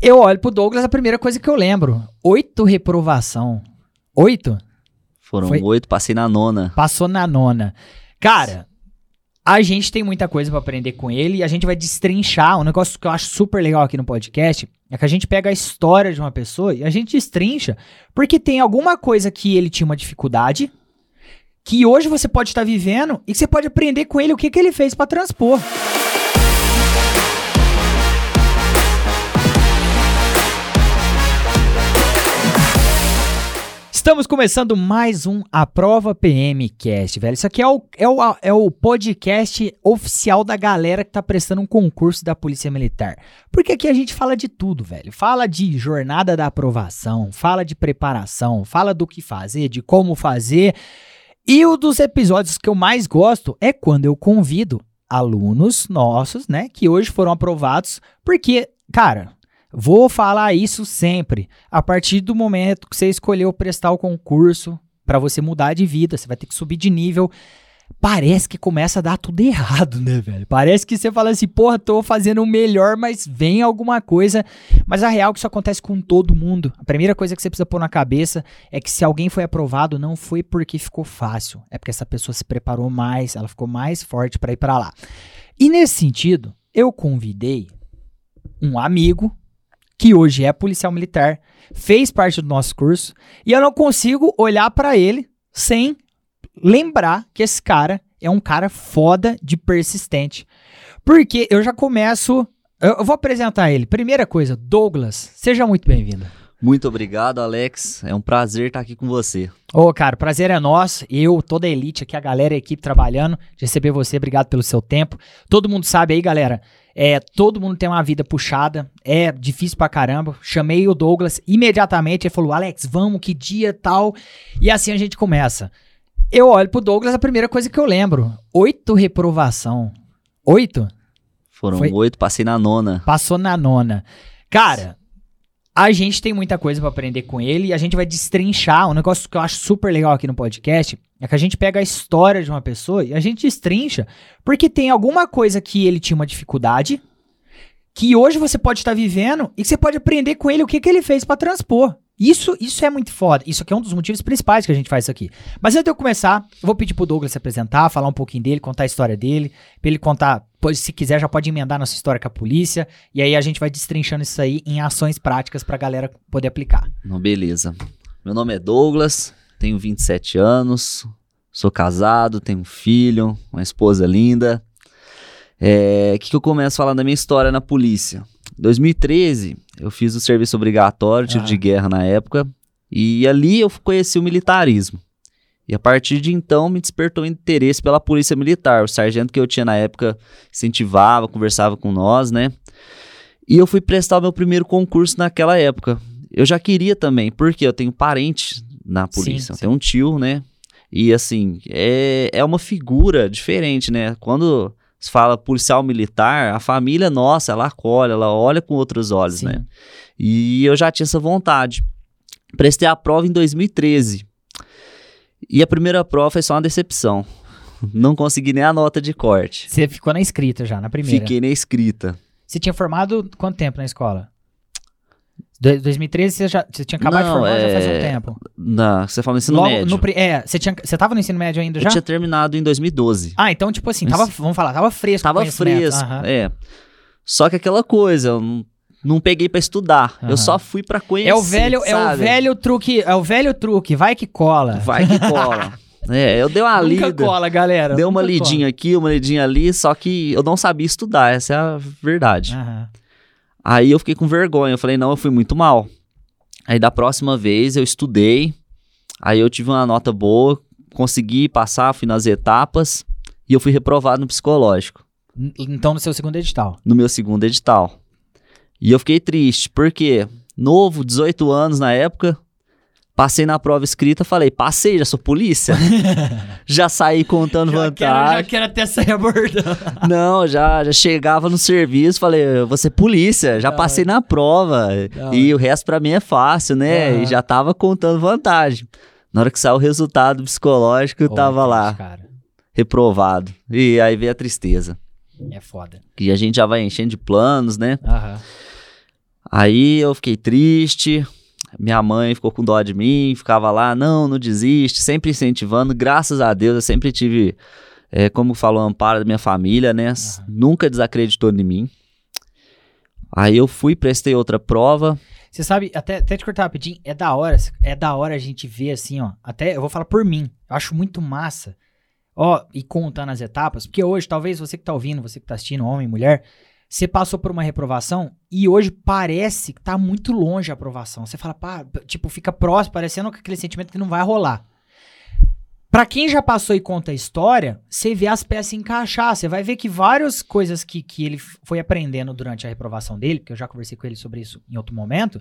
Eu olho pro Douglas, a primeira coisa que eu lembro: oito reprovação. Oito? Foram Foi- oito, passei na nona. Passou na nona. Cara, a gente tem muita coisa pra aprender com ele e a gente vai destrinchar. Um negócio que eu acho super legal aqui no podcast é que a gente pega a história de uma pessoa e a gente destrincha porque tem alguma coisa que ele tinha uma dificuldade que hoje você pode estar vivendo e que você pode aprender com ele o que, que ele fez pra transpor. Estamos começando mais um A Prova PM Cast, velho. Isso aqui é o, é, o, é o podcast oficial da galera que tá prestando um concurso da Polícia Militar. Porque aqui a gente fala de tudo, velho. Fala de jornada da aprovação, fala de preparação, fala do que fazer, de como fazer. E um dos episódios que eu mais gosto é quando eu convido alunos nossos, né, que hoje foram aprovados, porque, cara, vou falar isso sempre. A partir do momento que você escolheu prestar o concurso pra você mudar de vida, você vai ter que subir de nível. Parece que começa a dar tudo errado, né, velho? Parece que você fala assim, porra, tô fazendo o melhor, mas vem alguma coisa. Mas a real é que isso acontece com todo mundo. A primeira coisa que você precisa pôr na cabeça é que se alguém foi aprovado, não foi porque ficou fácil. É porque essa pessoa se preparou mais, ela ficou mais forte pra ir pra lá. E nesse sentido, eu convidei um amigo que hoje é policial militar, fez parte do nosso curso, e eu não consigo olhar pra ele sem lembrar que esse cara é um cara foda de persistente. Porque eu já começo. Eu vou apresentar ele. Primeira coisa, Douglas, seja muito bem-vindo. Muito obrigado, Alex. É um prazer estar aqui com você. Ô, cara, o prazer é nosso. Eu, toda a elite aqui, a galera, a equipe trabalhando, de receber você. Obrigado pelo seu tempo. Todo mundo sabe aí, galera. É, todo mundo tem uma vida puxada. É difícil pra caramba. Chamei o Douglas imediatamente. Ele falou: Alex, vamos, que dia tal. E assim a gente começa. Eu olho pro Douglas, a primeira coisa que eu lembro: oito reprovação. Oito? Foram Foi- oito, passei na nona. Passou na nona. Cara, a gente tem muita coisa pra aprender com ele e a gente vai destrinchar. Um negócio que eu acho super legal aqui no podcast é que a gente pega a história de uma pessoa e a gente destrincha porque tem alguma coisa que ele tinha uma dificuldade que hoje você pode estar vivendo e que você pode aprender com ele o que, que ele fez pra transpor. Isso, isso é muito foda. Isso aqui é um dos motivos principais que a gente faz isso aqui. Mas antes de eu começar, eu vou pedir pro Douglas se apresentar, falar um pouquinho dele, contar a história dele, pra ele contar, pois, se quiser já pode emendar nossa história com a polícia, e aí a gente vai destrinchando isso aí em ações práticas pra galera poder aplicar. Não, beleza. Meu nome é Douglas, tenho 27 anos, sou casado, tenho um filho, uma esposa linda. É, O que, que eu começo a falar da minha história na polícia? Em 2013, eu fiz o serviço obrigatório, tiro Ah. de guerra na época, e ali eu conheci o militarismo. E a partir de então me despertou interesse pela polícia militar. O sargento que eu tinha na época incentivava, conversava com nós, né? E eu fui prestar o meu primeiro concurso naquela época. Eu já queria também, porque eu tenho parente na polícia, eu sim. tenho um tio, né? E assim, é, é uma figura diferente, né? Quando se fala policial militar, a família nossa, ela acolhe, ela olha com outros olhos, Sim. né? E eu já tinha essa vontade. Prestei a prova em 2013. E a primeira prova foi só uma decepção. Não consegui nem a nota de corte. Você ficou na escrita já, na primeira. Fiquei na escrita. Você tinha formado quanto tempo na escola? Do- 2013 você já você tinha acabado de Não, formar já faz um é, tempo. Na, você fala no ensino Logo médio. no é, você tinha você tava no ensino médio ainda Eu já? tinha terminado em 2012. Ah, então tipo assim, tava, vamos falar, tava fresco. Tava fresco, Aham. é. Só que aquela coisa, eu não, não peguei pra estudar. Aham. Eu só fui pra conhecer. É o velho, é o sabe? velho truque, é o velho truque, vai que cola. Vai que cola. é, eu dei uma Nunca lida. cola, galera. Dei uma lidinha aqui, uma lidinha ali, só que eu não sabia estudar, essa é a verdade. cola. Aham. Aí eu fiquei com vergonha, eu falei, não, eu fui muito mal. Aí da próxima vez eu estudei, aí eu tive uma nota boa, consegui passar, fui nas etapas, e eu fui reprovado no psicológico. Então no seu segundo edital. no meu segundo edital. E eu fiquei triste, porque novo, 18 anos na época, passei na prova escrita, falei, passei, já sou polícia. já saí contando Já quero, já vantagem. quero até sair abordando. Não, já, já chegava no serviço, falei, ser polícia, já Da passei na prova. Da E o resto pra mim é fácil, né? E já tava contando vantagem. Na hora que saiu o resultado psicológico, eu Ô, tava triste, lá, Cara. reprovado. E aí veio a tristeza. É foda. Que a gente já vai enchendo de planos, né? Aham. Aí eu fiquei triste, minha mãe ficou com dó de mim, ficava lá, não, não desiste, sempre incentivando. Graças a Deus, eu sempre tive, é, como falou, amparo da minha família, né? Aham. Nunca desacreditou em mim. Aí eu fui, prestei outra prova. Você sabe, até, até te cortar rapidinho, é da hora, é da hora a gente ver assim, ó. Até eu vou falar por mim, eu acho muito massa. Ó, e contando as etapas, porque hoje, talvez você que tá ouvindo, você que tá assistindo, homem, mulher, você passou por uma reprovação e hoje parece que tá muito longe a aprovação. Você fala, pá, tipo, fica próximo, parecendo aquele sentimento que não vai rolar. Pra quem já passou e conta a história, você vê as peças encaixar. Você vai ver que várias coisas que, que ele foi aprendendo durante a reprovação dele, porque eu já conversei com ele sobre isso em outro momento,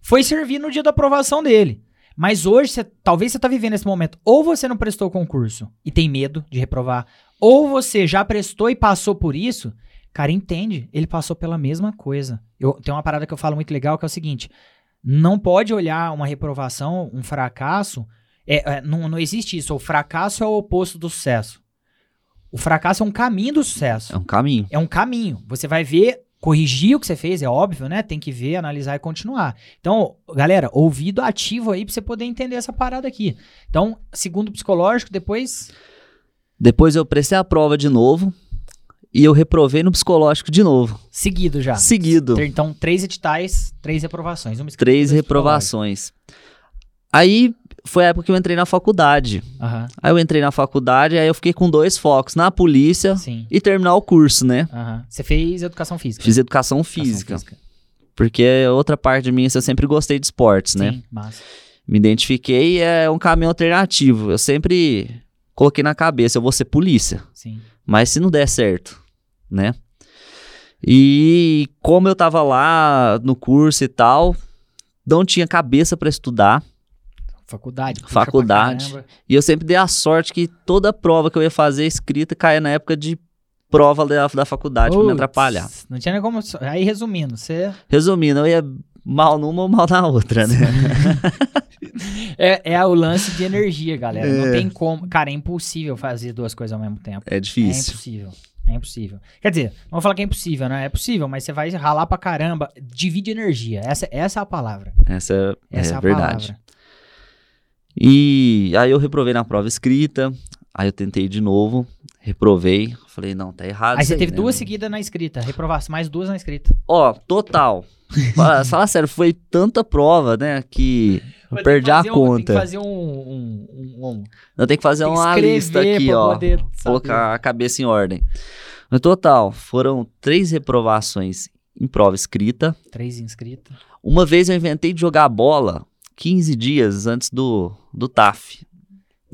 foi servir no dia da aprovação dele. Mas hoje, talvez você tá vivendo esse momento. Ou você não prestou o concurso e tem medo de reprovar, ou você já prestou e passou por isso. Cara, entende? Ele passou pela mesma coisa. Eu, tem uma parada que eu falo muito legal que é o seguinte: não pode olhar uma reprovação, um fracasso. é, é, não, não existe isso. O fracasso é o oposto do sucesso. O fracasso é um caminho do sucesso. É um caminho. É um caminho. Você vai ver, corrigir o que você fez, é óbvio, né? Tem que ver, analisar e continuar. Então, galera, ouvido ativo aí pra você poder entender essa parada aqui. Então, segundo o psicológico, depois. Depois eu prestei a prova de novo e eu reprovei no psicológico de novo. Seguido já. Seguido. Então, três editais, três reprovações. Uma Três reprovações. Aí foi a época que eu entrei na faculdade. Aham, Aí eu entrei na faculdade, aí eu fiquei com dois focos, na polícia sim. e terminar o curso, né? Aham. Você fez educação física. Fiz educação Educação física, porque é outra parte de mim, assim, eu sempre gostei de esportes, né? Sim, massa. Me identifiquei e é um caminho alternativo. Eu sempre coloquei na cabeça, eu vou ser polícia. Sim. Mas se não der certo, né? E como eu tava lá no curso e tal, não tinha cabeça pra estudar. Faculdade. Faculdade. E eu sempre dei a sorte que toda prova que eu ia fazer escrita caía na época de prova da, da faculdade pra me atrapalhar. Não tinha nem como. Aí, resumindo, você. Resumindo, eu ia mal numa ou mal na outra, né? É, é o lance de energia, galera. Não É. tem como. Cara, é impossível fazer duas coisas ao mesmo tempo. É É difícil. impossível. É impossível. Quer dizer, não vou falar que é impossível, né? É possível, mas você vai ralar pra caramba. Divide energia. Essa, essa é a palavra. Essa, Essa é, é a verdade. palavra. E aí eu reprovei na prova escrita, aí eu tentei de novo, reprovei, falei, não, tá errado Aí você teve né? duas seguidas na escrita. Reprovasse mais duas na escrita. Ó, total. Fala, fala sério, foi tanta prova, né, que eu perdi que a um- Tem que conta. fazer um. um, um, Eu tenho que fazer tem que uma escrever lista aqui, ó, poder colocar a cabeça em ordem. No total, foram três reprovações em prova escrita. Três inscritas. Uma vez eu inventei de jogar bola 15 dias antes do, do TAF.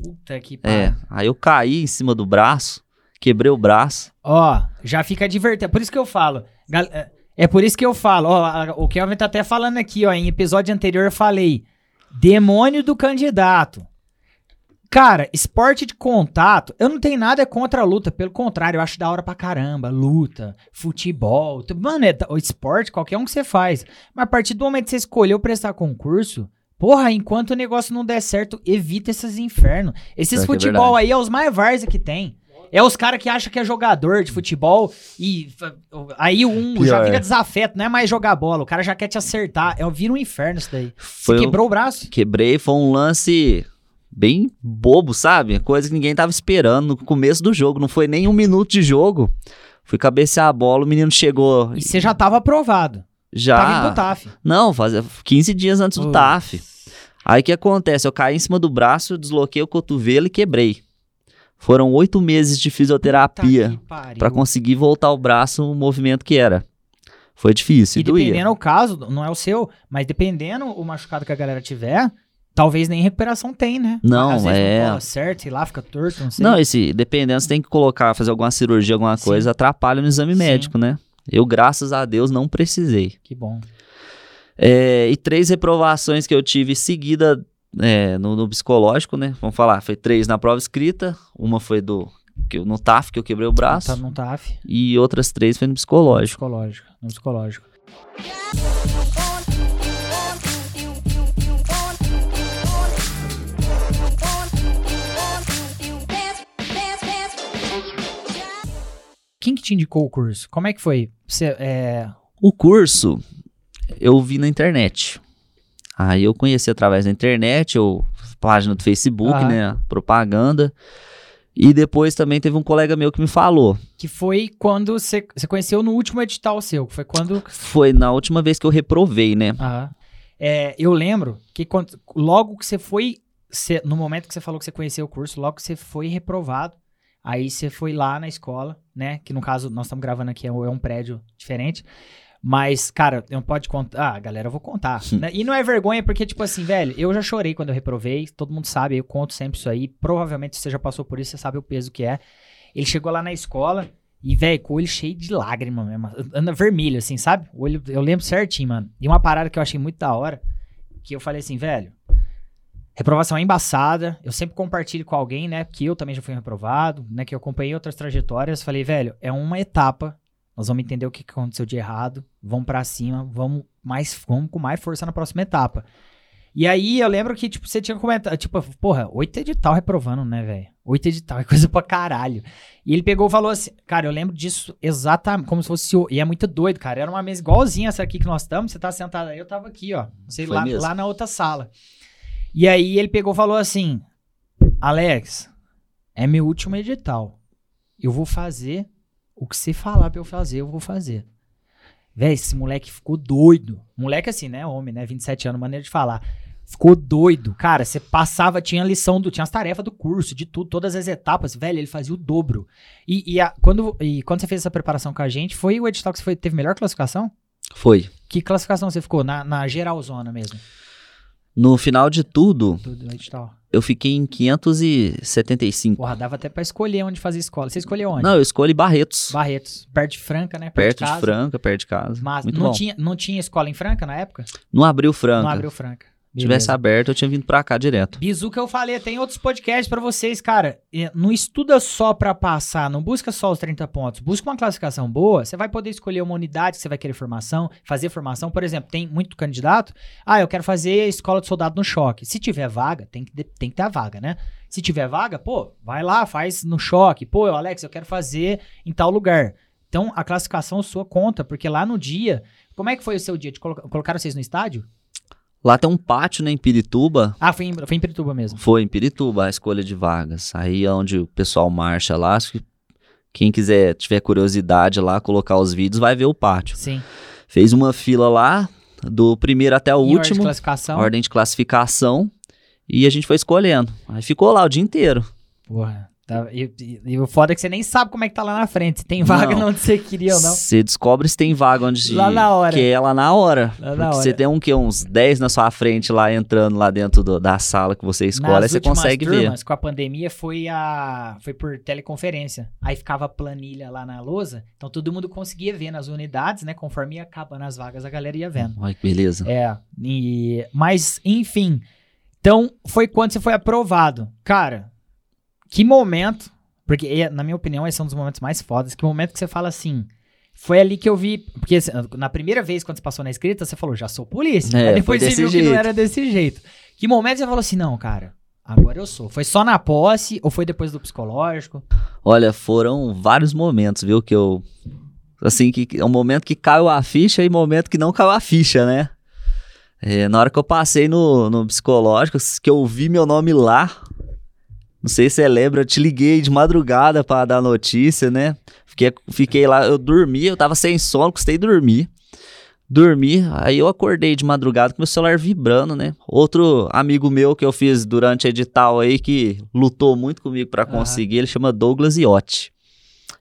Puta que É, pariu. aí eu caí em cima do braço, quebrei o braço. Ó, já fica advertido. Por isso que eu falo. gal- é- É por isso que eu falo. Ó, o Kelvin tá até falando aqui, ó. Em episódio anterior eu falei. Demônio do candidato. Cara, esporte de contato, eu não tenho nada contra a luta, pelo contrário, eu acho da hora pra caramba. Luta, futebol, mano, é, o esporte, qualquer um que você faz. Mas a partir do momento que você escolheu prestar concurso, porra, enquanto o negócio não der certo, evita esses infernos. Esses é futebol verdade. aí é os mais várzea que tem. É os caras que acham que é jogador de futebol e aí um já Pior. fica desafeto, não é mais jogar bola, o cara já quer te acertar. É, vira um inferno isso daí. Você Foi um- quebrou o braço? Quebrei, foi um lance bem bobo, sabe? Coisa que ninguém tava esperando no começo do jogo. Não foi nem um minuto de jogo. Fui cabecear a bola, o menino chegou E você já tava aprovado. Tava indo pro já. TAF. Não, fazia 15 dias antes do. TAF. Aí o que acontece? Eu caí em cima do braço, desloquei o cotovelo e quebrei. Foram oito meses de fisioterapia pra conseguir voltar o braço no movimento que era. Foi difícil, E e doía. dependendo o caso, não é o seu, mas dependendo o machucado que a galera tiver, talvez nem recuperação tem, né? Não, Às vezes é. não certo, sei lá, fica torto, não sei. Não, esse, dependendo, você tem que colocar, fazer alguma cirurgia, alguma Sim. coisa, atrapalha no exame Sim. médico, né? Eu, graças a Deus, não precisei. Que bom. É, e três reprovações que eu tive seguida é, no, no psicológico, né? Vamos falar, foi três na prova escrita, uma foi do que eu- no TAF, que eu quebrei o braço, Tá no TAF. e outras três foi no psicológico. Psicológico. No psicológico. Quem que te indicou o curso? Como é que foi? Você, é... O curso, eu vi na internet. Aí eu conheci através da internet, ou página do Facebook, Aham. né? Propaganda. E depois também teve um colega meu que me falou. Que foi quando você conheceu no último edital seu, foi quando Foi na última vez que eu reprovei, né? Aham. É, eu lembro que quando- logo que você foi, você- no momento que você falou que você conheceu o curso, logo que você foi reprovado, aí você foi lá na escola, né? Que no caso, nós estamos gravando aqui, é um é um prédio diferente. Mas, cara, não pode contar. Ah, galera, eu vou contar. né? E não é vergonha, porque, tipo assim, velho, eu já chorei quando eu reprovei. Todo mundo sabe, eu conto sempre isso aí. Provavelmente você já passou por isso, você sabe o peso que é. Ele chegou lá na escola e, velho, com o olho cheio de lágrima mesmo. Anda vermelho, assim, sabe? O olho, eu lembro certinho, mano. E uma parada que eu achei muito da hora, que eu falei assim, velho, reprovação é embaçada. Eu sempre compartilho com alguém, né? Que eu também já fui reprovado, né? Que eu acompanhei outras trajetórias. Falei, velho, é uma etapa. Nós vamos entender o que aconteceu de errado. Vamos pra cima, vamos mais, vamos com mais força na próxima etapa. E aí eu lembro que, tipo, você tinha comentado, tipo, porra, oito edital reprovando, né, velho? Oito edital é coisa pra caralho. E ele pegou e falou assim, cara, eu lembro disso exatamente, como se fosse, e é muito doido, cara. Era uma mesa igualzinha essa aqui que nós estamos, você tá sentado aí, eu tava aqui, ó, sei lá, mesmo. lá na outra sala. E aí ele pegou e falou assim, Alex, é meu último edital. Eu vou fazer o que você falar pra eu fazer, eu vou fazer. Véi, esse moleque ficou doido. Moleque assim, né? Homem, né? 27 anos, maneira de falar. Ficou doido. Cara, você passava, tinha lição, do, tinha as tarefas do curso, de tudo, todas as etapas. Velho, ele fazia o dobro. E, e a- quando, e quando você fez essa preparação com a gente, foi o edital que você foi, teve melhor classificação? Foi. Que classificação você ficou? Na, na geralzona mesmo, No final de tudo, do, do edital. eu fiquei em 575. Porra, dava até pra escolher onde fazer escola. Você escolheu onde? Não, eu escolhi Barretos. Barretos. Perto de Franca, né? perto de, casa. Franca, perto de casa. Mas Muito não bom. tinha, não tinha escola em Franca na época? Não abriu Franca. Não abriu Franca. Se tivesse aberto, eu tinha vindo pra cá direto. Bizu que eu falei, tem outros podcasts pra vocês, cara. Não estuda só pra passar, não busca só os 30 pontos. Busca uma classificação boa, você vai poder escolher uma unidade que você vai querer formação, fazer formação. Por exemplo, tem muito candidato. Ah, eu quero fazer escola de soldado no choque. Se tiver vaga, tem que, tem que ter a vaga, né? Se tiver vaga, pô, vai lá, faz no choque. Pô, Alex, eu quero fazer em tal lugar. Então, a classificação sua conta, porque lá no dia. Como é que foi o seu dia? Te coloca- colocaram vocês no estádio? Lá tem um pátio, né, em Pirituba. Ah, foi em, foi em Pirituba mesmo. Foi em Pirituba a escolha de vagas. Aí é onde o pessoal marcha lá. acho que Quem quiser, tiver curiosidade lá, colocar os vídeos, vai ver o pátio. Sim. Fez uma fila lá, do primeiro até o Em ordem de último, classificação. ordem de classificação, e a gente foi escolhendo. Aí ficou lá o dia inteiro. Porra. Tá, e, e- e o foda é que você nem sabe como é que tá lá na frente. Se tem vaga Não. onde você queria ou não. Você descobre se tem vaga onde Lá na hora. que é lá na hora. Lá na hora. você tem um que uns 10 na sua frente lá entrando lá dentro do- da sala que você escolhe, Nas você consegue ver. turmas, com a pandemia, foi a foi por teleconferência. Aí ficava a planilha lá na lousa. Então todo mundo conseguia ver nas unidades, né? Conforme ia acabando as vagas, a galera ia vendo. Olha que beleza. É. E, mas, enfim. Então, foi quando você foi aprovado. Cara, que momento. Porque, na minha opinião, esse é um dos momentos mais fodas. Que momento que você fala assim. Foi ali que eu vi. Porque assim, na primeira vez, quando você passou na escrita, você falou, já sou polícia. É, depois você viu que não jeito. era desse jeito. Que momento você falou assim, não, cara, agora eu sou. Foi só na posse ou foi depois do psicológico? Olha, foram vários momentos, viu, que eu... Assim, que é um momento que caiu a ficha e momento que não caiu a ficha, né? É, na hora que eu passei no, no psicológico, que eu vi meu nome lá, não sei se você lembra, eu te liguei de madrugada pra dar notícia, né? Fiquei, fiquei lá, eu dormi, eu tava sem sono, custei dormir. Dormi, aí eu acordei de madrugada com meu celular vibrando, né? Outro amigo meu que eu fiz durante a edital aí, que lutou muito comigo pra Aham. conseguir, ele chama Douglas Iotti.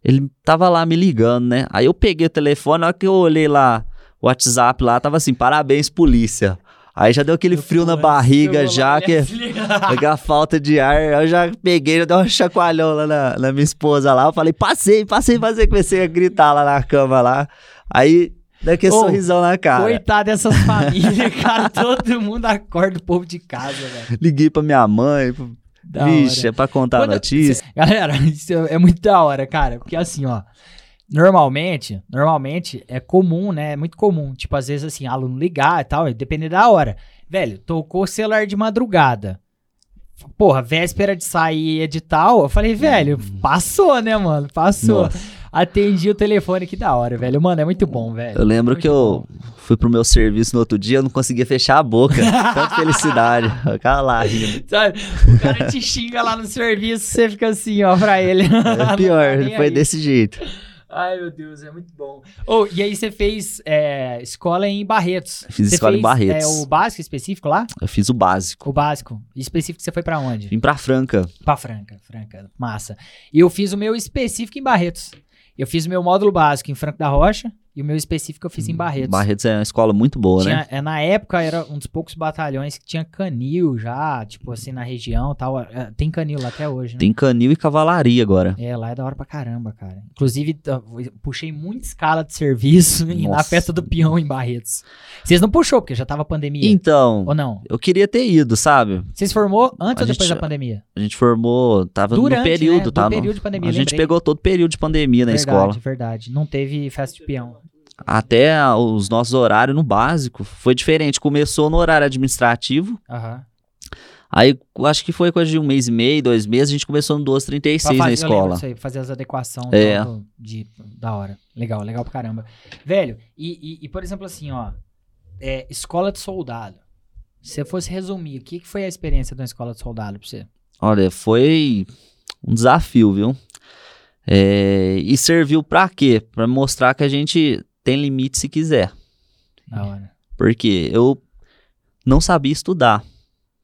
Ele tava lá me ligando, né? Aí eu peguei o telefone, na hora que eu olhei lá, o WhatsApp lá, tava assim, parabéns polícia. Aí já deu aquele frio na barriga já, que a falta de ar, eu já peguei, já dei um chacoalhão lá na, na minha esposa lá, eu falei, passei, passei, passei, comecei a gritar lá na cama lá, aí daquele Ô, sorrisão na cara, Coitado dessas famílias, cara. Todo mundo acorda o povo de casa, velho. liguei pra minha mãe, vixe, hora. é pra contar Quando- a notícia, Galera, isso é é muito da hora, cara. Porque assim, ó. Normalmente, normalmente é comum, né? É muito comum. Tipo, às vezes assim, aluno ligar e tal, depende da hora. Velho, tocou o celular de madrugada. Porra, véspera de sair edital. Eu falei, velho, passou, né, mano? Passou. Nossa. Atendi o telefone, que da hora, velho. Mano, é muito bom, velho. Eu lembro Muito que eu bom. fui pro meu serviço no outro dia, eu não conseguia fechar a boca. Tanta felicidade. Eu ficava lá. Sabe, o cara te xinga lá no serviço, você fica assim, ó, pra ele. É tá pior, nem foi aí. desse jeito. Ai, meu Deus, é muito bom. Oh, e aí você fez é, escola em Barretos. Fiz Você escola em fez, Barretos. É, o básico específico lá? Eu fiz o básico. O básico. Específico você foi pra onde? Vim pra Franca. Pra Franca, Franca, massa. E eu fiz o meu específico em Barretos. Eu fiz o meu módulo básico em Franco da Rocha e o meu específico eu fiz em Barretos. Barretos é uma escola muito boa, Tinha- né? é, na época era um dos poucos batalhões que tinha canil já, tipo assim, na região tal. É, Tem canil lá até hoje, né? Tem canil e cavalaria agora. É, lá é da hora pra caramba, cara. Inclusive, puxei muita escala de serviço na Nossa. festa do peão em Barretos. Vocês não puxou, porque já tava pandemia. Então, Ou não? eu queria ter ido, sabe? Vocês formou antes A ou depois gente- da pandemia? A gente formou, tava Durante, no período, né? Tava. período de pandemia, a gente lembrei. pegou todo o período de pandemia na verdade, escola. verdade. Não teve festa de peão. Até os nossos horários no básico foi diferente. Começou no horário administrativo, Aham. aí acho que foi coisa de um mês e meio, dois meses, a gente começou no Pra 1236 fazer- na eu lembro escola. aí, fazer as adequações É. de, da hora. Legal, legal pra caramba. Velho, e, e- e, por exemplo assim, ó, é, escola de soldado. Se você fosse resumir, o que, que foi a experiência de uma escola de soldado pra você? Olha, foi um desafio, viu? É, e serviu pra quê? Pra mostrar que a gente tem limite se quiser. Da hora. Porque eu não sabia estudar.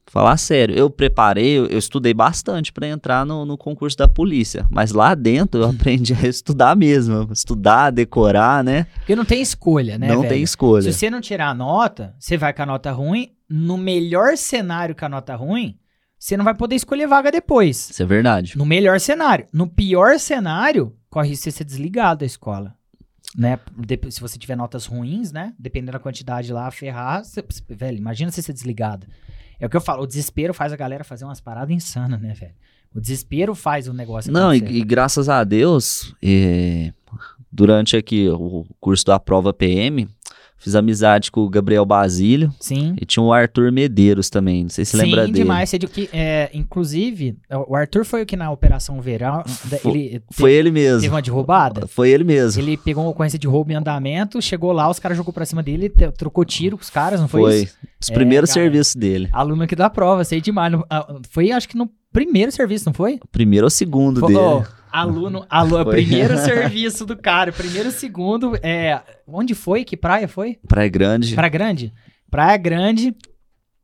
Falar sério, eu preparei, eu, eu estudei bastante pra entrar no, no concurso da polícia. Mas lá dentro eu aprendi a estudar mesmo. Estudar, decorar, né? Porque não tem escolha, né, não velho? tem escolha. Se você não tirar a nota, você vai com a nota ruim. No melhor cenário com a nota ruim, você não vai poder escolher vaga depois. Isso é verdade. No melhor cenário. No pior cenário, corre risco de ser desligado da escola. Né? Dep- Se você tiver notas ruins, né? Dependendo da quantidade lá, ferrar. você- velho, imagina você ser desligado. É o que eu falo, o desespero faz a galera fazer umas paradas insanas, né, velho? O desespero faz o negócio Não, e, e graças a Deus, é, durante aqui o curso da prova PM, fiz amizade com o Gabriel Basílio Sim. e tinha o Arthur Medeiros também. Não sei se Sim, lembra dele. demais. Sei de que, é, inclusive, o Arthur foi o que na Operação Verão, Foi- ele Foi te- ele teve mesmo. uma de roubada. Foi ele mesmo. Ele pegou uma ocorrência de roubo em andamento, chegou lá, os caras jogou pra cima dele, trocou tiro com os caras, não foi, Foi. isso? Os É, primeiros cara. serviços dele. Aluno aqui da prova, sei demais. Ah, Foi, acho que no primeiro serviço, não foi? O primeiro ou segundo Foi- dele. ó, aluno, aluno, Foi. primeiro serviço do cara, primeiro, segundo, é, onde foi? Que praia foi? Praia Grande. Praia Grande? Praia Grande.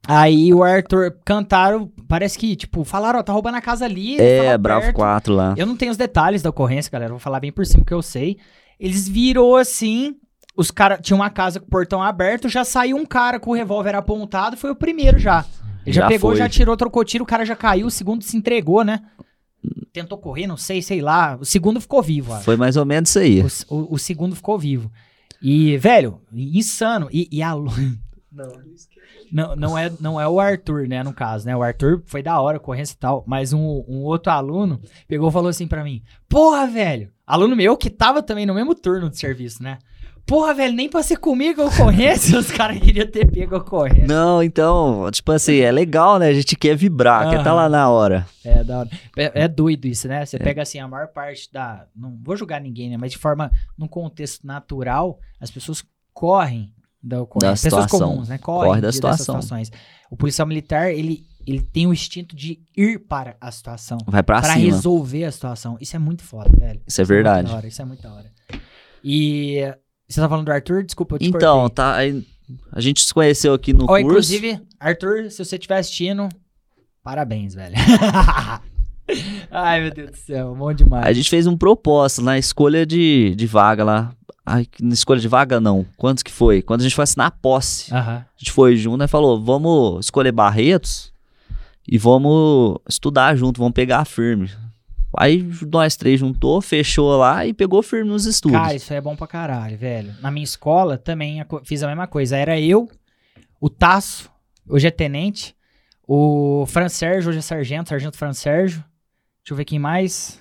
Aí o Arthur cantaram, parece que, tipo, falaram, ó, tá roubando a casa ali. É, Bravo perto. 4 lá. Eu não tenho os detalhes da ocorrência, galera. Vou falar bem por cima que eu sei. Eles virou assim. Os caras tinham uma casa com o portão aberto, já saiu um cara com o revólver apontado, foi o primeiro já. Ele já, Já pegou, foi. já tirou, trocou tiro, o cara já caiu, o segundo se entregou, né? Tentou correr, não sei, sei lá. O segundo ficou vivo, acho. Foi mais ou menos isso aí. O, o- o segundo ficou vivo. E, velho, insano. E, e a. Lu- Não, não, é, não é o Arthur, né, no caso, né? O Arthur foi da hora, ocorrência e tal. Mas um, um outro aluno pegou e falou assim pra mim: Porra, velho! Aluno meu que tava também no mesmo turno de serviço, né? Porra, velho, nem pra ser comigo a ocorrência, os caras queriam ter pego a ocorrência. Não, então, tipo assim, é legal, né? A gente quer vibrar, quer tá lá na hora. É, da hora. É, é doido isso, né? Você pega assim, a maior parte da. Não vou julgar ninguém, né? Mas de forma, num contexto natural, as pessoas correm da ocorrência. Da Pessoas situação. comuns, né? Correm Corre da situação. situações. O policial militar, ele, ele tem o instinto de ir para a situação. Vai pra Pra cima. resolver a situação. Isso é muito foda, velho. Isso é muito verdade. da hora, isso é muito da hora. E. Você tá falando do Arthur? Desculpa, eu te Então, cortei. tá. a gente se conheceu aqui no Ó, curso. inclusive, Arthur, se você estiver assistindo, parabéns, velho. Ai, meu Deus do céu, bom demais. A gente fez um propósito na escolha de, de vaga lá. Ai, na escolha de vaga não. Quantos que foi? Quando a gente foi assinar a posse. A gente foi junto e falou: vamos escolher Barretos e vamos estudar junto, vamos pegar firme. Aí nós três juntou, fechou lá e pegou firme nos estudos. Cara, isso aí é bom pra caralho, velho. Na minha escola também fiz a mesma coisa. Era eu, o Tasso, hoje é tenente, o Fran Sérgio, hoje é sargento, sargento Fran Sérgio. Deixa eu ver quem mais.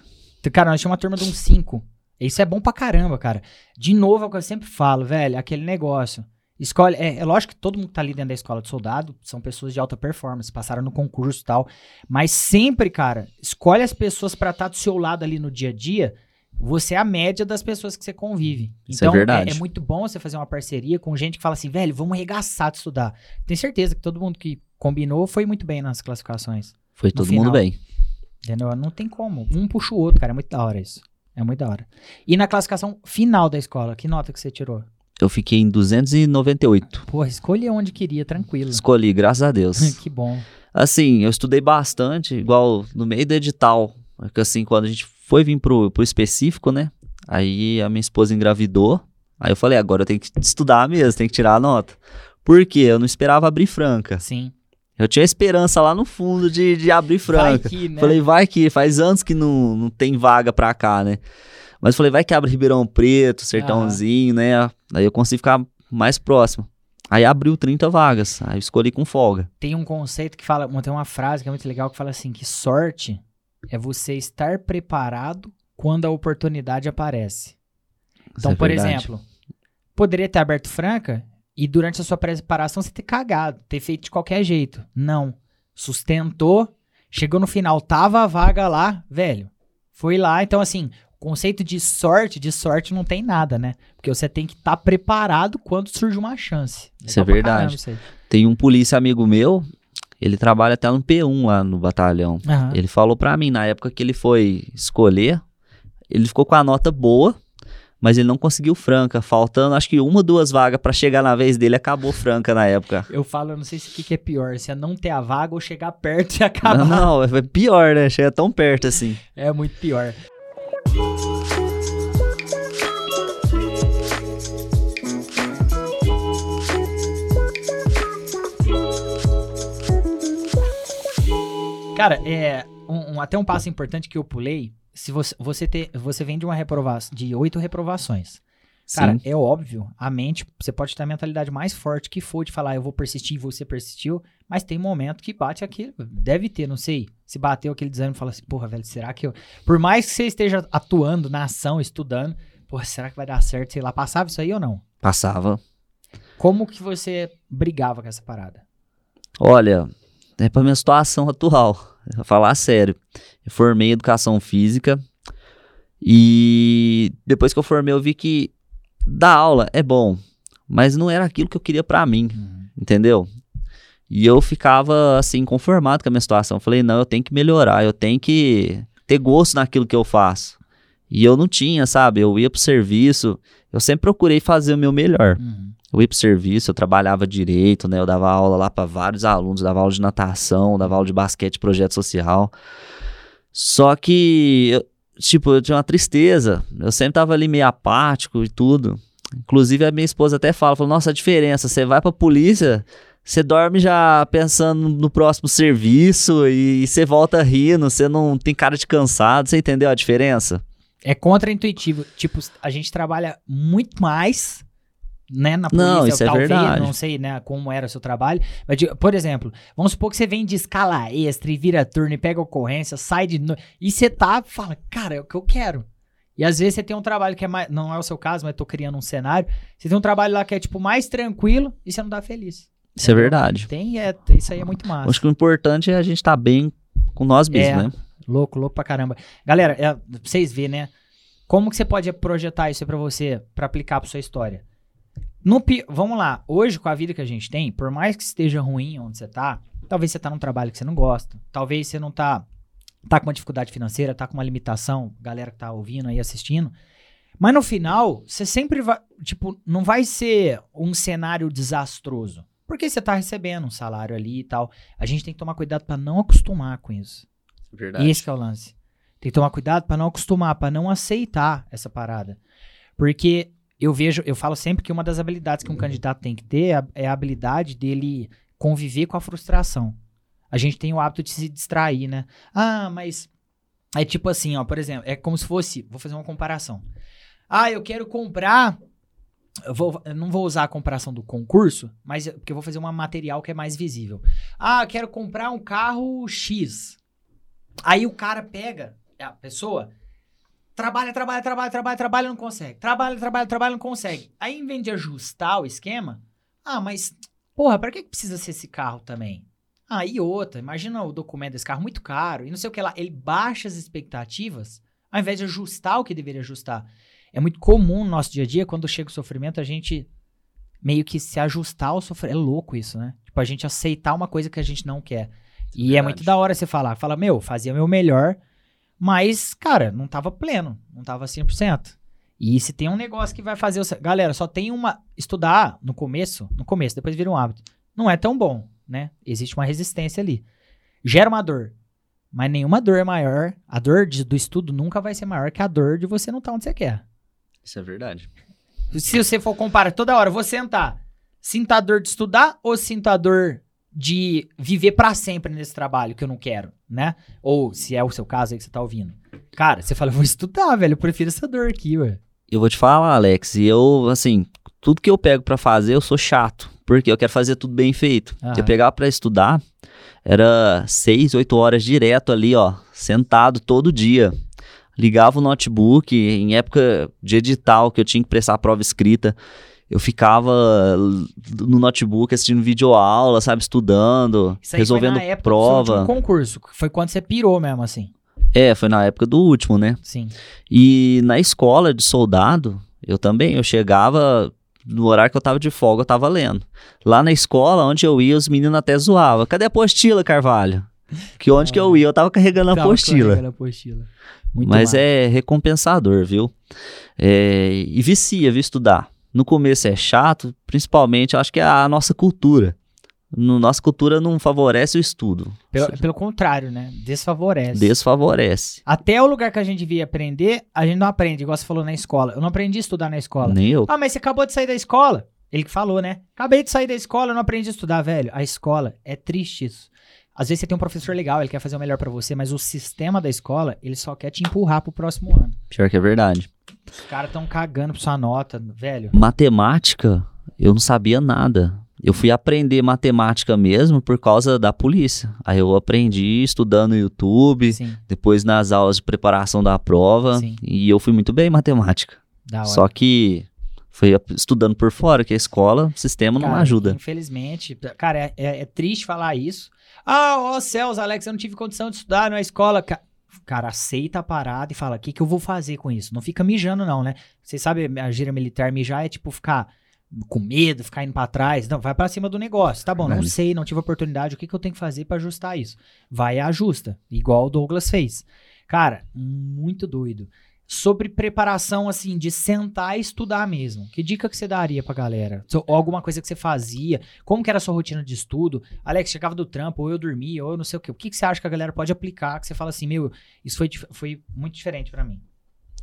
Cara, nós tínhamos uma turma de uns cinco. Isso é bom pra caramba, cara. De novo, é o que eu sempre falo, velho, aquele negócio. Escolhe, é, é lógico que todo mundo que tá ali dentro da escola de soldado são pessoas de alta performance, passaram no concurso e tal. Mas sempre, cara, escolhe as pessoas pra estar do seu lado ali no dia a dia você é a média das pessoas que você convive. Isso é Então, verdade. é muito bom você fazer uma parceria com gente que fala assim, velho, vamos arregaçar de estudar. Tenho certeza que todo mundo que combinou foi muito bem nas classificações. Foi todo final. mundo bem. Entendeu? Não tem como. Um puxa o outro, cara. É muito da hora isso. É muito da hora. E na classificação final da escola, que nota que você tirou? Eu fiquei em 298. Porra, escolhi onde queria, tranquilo. Escolhi, graças a Deus. que bom. Assim, eu estudei bastante, igual no meio do edital. que Assim, quando a gente foi vir pro, pro específico, né? Aí a minha esposa engravidou. Aí eu falei, agora eu tenho que estudar mesmo, tenho que tirar a nota. Por quê? Eu não esperava abrir franca. Sim. Eu tinha esperança lá no fundo de, de abrir Vai franca. que, né? Falei, vai que faz anos que não, não tem vaga pra cá, né? Mas falei, vai que abre Ribeirão Preto, Sertãozinho, né? Aí eu consigo ficar mais próximo. Aí abriu 30 vagas. Aí eu escolhi com folga. Tem um conceito que fala, tem uma frase que é muito legal que fala assim, que sorte é você estar preparado quando a oportunidade aparece. Então, é por verdade. exemplo, poderia ter aberto franca e durante a sua preparação você ter cagado, ter feito de qualquer jeito. Não. Sustentou, chegou no final, tava a vaga lá, velho. Foi lá, então assim, conceito de sorte, de sorte não tem nada, né? Porque você tem que estar preparado quando surge uma chance. Isso é verdade. caramba. Tem um polícia amigo meu, ele trabalha até no P1 lá no batalhão. Aham. Ele falou pra mim, na época que ele foi escolher, ele ficou com a nota boa, mas ele não conseguiu franca, faltando acho que uma, duas vagas pra chegar na vez dele, acabou franca na época. Eu falo, eu não sei se o que, que é pior, se é não ter a vaga ou chegar perto e acabar. Não, não, é pior, né? Chega tão perto assim. É muito pior. Cara, é um, um- até um passo importante que eu pulei. Se você você ter, você vem de uma reprovação de oito reprovações. Cara, Sim. é óbvio, a mente, você pode ter a mentalidade mais forte que for de falar, eu vou persistir, você persistiu, mas tem momento que bate aquilo. Deve ter, não sei. Se bateu aquele desânimo e fala assim, porra, velho, será que eu. Por mais que você esteja atuando na ação, estudando, porra, será que vai dar certo? Sei lá, passava isso aí ou não? Passava. Como que você brigava com essa parada? Olha, é pra minha situação atual. Falar sério. Eu formei educação física e depois que eu formei eu vi que dar aula é bom, mas não era aquilo que eu queria pra mim, entendeu? E eu ficava assim conformado com a minha situação. Eu Falei, não, eu tenho que melhorar, eu tenho que ter gosto naquilo que eu faço. E eu não tinha, sabe? Eu ia pro serviço, eu sempre procurei fazer o meu melhor. Uhum. Pro serviço, eu trabalhava direito, né? Eu dava aula lá para vários alunos, dava aula de natação, dava aula de basquete, projeto social. Só que, eu- tipo, eu tinha uma tristeza. Eu sempre tava ali meio apático e tudo. Inclusive, a minha esposa até fala, falou, nossa, a diferença, você vai pra polícia, você dorme já pensando no próximo serviço e você volta rindo, você não tem cara de cansado, você entendeu a diferença? É contraintuitivo. Tipo, a gente trabalha muito mais, né, na polícia. Não, isso é talvez, verdade. Não sei, né, como era o seu trabalho. Mas, por exemplo, vamos supor que você vem de escala extra e vira turno e pega ocorrência, sai de... no- E você tá, fala, cara, é o que eu quero. E às vezes você tem um trabalho que é mais... Não é o seu caso, mas tô criando um cenário. Você tem um trabalho lá que é, tipo, mais tranquilo e você não dá feliz. Isso é verdade. Tem, é, isso aí é muito massa. Acho que o importante é a gente estar bem com nós mesmos, É. né? Louco, louco pra caramba. Galera, é, pra vocês verem, né? Como que você pode projetar isso aí pra você, pra aplicar pra sua história? No, vamos lá, hoje com a vida que a gente tem, por mais que esteja ruim onde você tá, talvez você tá num trabalho que você não gosta, talvez você não tá, tá com uma dificuldade financeira, tá com uma limitação, galera que tá ouvindo aí, assistindo, mas no final, você sempre vai, tipo, não vai ser um cenário desastroso, porque você tá recebendo um salário ali e tal. A gente tem que tomar cuidado pra não acostumar com isso. Verdade. Esse que é o lance. Tem que tomar cuidado pra não acostumar, pra não aceitar essa parada. Porque eu vejo, eu falo sempre que uma das habilidades que um candidato tem que ter é a, é a habilidade dele conviver com a frustração. A gente tem o hábito de se distrair, né? Ah, mas é tipo assim, ó, por exemplo, é como se fosse, vou fazer uma comparação. Ah, eu quero comprar eu, vou, eu não vou usar a comparação do concurso, mas porque eu vou fazer um material que é mais visível. Ah, eu quero comprar um carro X. Aí o cara pega, a pessoa, trabalha, trabalha, trabalha, trabalha, trabalha, não consegue. Trabalha, trabalha, trabalha, não consegue. Aí, em vez de ajustar o esquema, ah, mas, porra, pra que precisa ser esse carro também? Ah, e outra, imagina o documento desse carro muito caro e não sei o que lá. Ele baixa as expectativas ao invés de ajustar o que deveria ajustar. É muito comum no nosso dia a dia, quando chega o sofrimento, a gente meio que se ajustar ao sofrimento. É louco isso, né? Tipo, a gente aceitar uma coisa que a gente não quer. e é verdade. muito da hora você falar. Fala, meu, fazia o meu melhor, mas, cara, não tava pleno. Não tava 100%. E se tem um negócio que vai fazer... Você... Galera, só tem uma... Estudar no começo, no começo, depois vira um hábito. Não é tão bom, né? Existe uma resistência ali. Gera uma dor. Mas nenhuma dor é maior. A dor de- do estudo nunca vai ser maior que a dor de você não estar onde você quer. Isso é verdade. Se você for comparar toda hora, vou sentar. Sinto a dor de estudar ou sinto a dor de viver pra sempre nesse trabalho que eu não quero, né? Ou se é o seu caso aí que você tá ouvindo. Cara, você fala, vou estudar, velho. Eu prefiro essa dor aqui, ué. Eu vou te falar, Alex, e eu, assim, tudo que eu pego pra fazer, eu sou chato. Porque eu quero fazer tudo bem feito. Aham. Eu pegar pra estudar, era seis, oito horas direto ali, ó, sentado todo dia. Ligava o notebook, em época de edital, que eu tinha que prestar a prova escrita, eu ficava no notebook assistindo videoaula, sabe, estudando, Isso aí resolvendo foi na época do prova. último concurso. Foi quando você pirou mesmo, assim. É, foi na época do último, né? Sim. E na escola de soldado, eu também, eu chegava no horário que eu tava de folga, eu tava lendo. Lá na escola, onde eu ia, os meninos até zoavam. Cadê a apostila, Carvalho? Que onde que eu ia, eu tava carregando a apostila. carregando a apostila. Muito Mas massa. é recompensador, viu? É, e vicia, viu, estudar. No começo é chato, principalmente, eu acho que é a nossa cultura. No, nossa cultura não favorece o estudo. Pelo, pelo contrário, né? Desfavorece. Desfavorece. Até o lugar que a gente devia aprender, a gente não aprende, igual você falou na escola. Eu não aprendi a estudar na escola. Nem eu. Ah, mas você acabou de sair da escola. Ele que falou, né? Acabei de sair da escola, eu não aprendi a estudar, velho. A escola é triste isso. Às vezes você tem um professor legal, ele quer fazer o melhor pra você, mas o sistema da escola, ele só quer te empurrar pro próximo ano. Pior que é verdade. Os caras tão cagando pra sua nota, velho. Matemática, eu não sabia nada. Eu fui aprender matemática mesmo por causa da polícia. Aí eu aprendi estudando no YouTube, Sim, depois nas aulas de preparação da prova, Sim. e eu fui muito bem em matemática. da hora. Só que foi estudando por fora, que a escola, o sistema não Cara, ajuda. Infelizmente, cara, é, é- é triste falar isso. Ah, ó céus, Alex, eu não tive condição de estudar na escola. Ca- Cara, aceita a parada e fala, o que, que eu vou fazer com isso? Não fica mijando, não, né? Vocês sabem, a gira militar mijar é tipo ficar com medo, ficar indo pra trás. Não, vai pra cima do negócio. Tá bom, não sei, não tive oportunidade. O que, que eu tenho que fazer pra ajustar isso? Vai e ajusta, igual o Douglas fez. Cara, muito doido. Sobre preparação, assim, de sentar e estudar mesmo. Que dica que você daria pra galera? Ou alguma coisa que você fazia? Como que era a sua rotina de estudo? Alex, chegava do trampo, ou eu dormia, ou eu não sei o quê. O que, que você acha que a galera pode aplicar? Que você fala assim, meu, isso foi, foi muito diferente pra mim.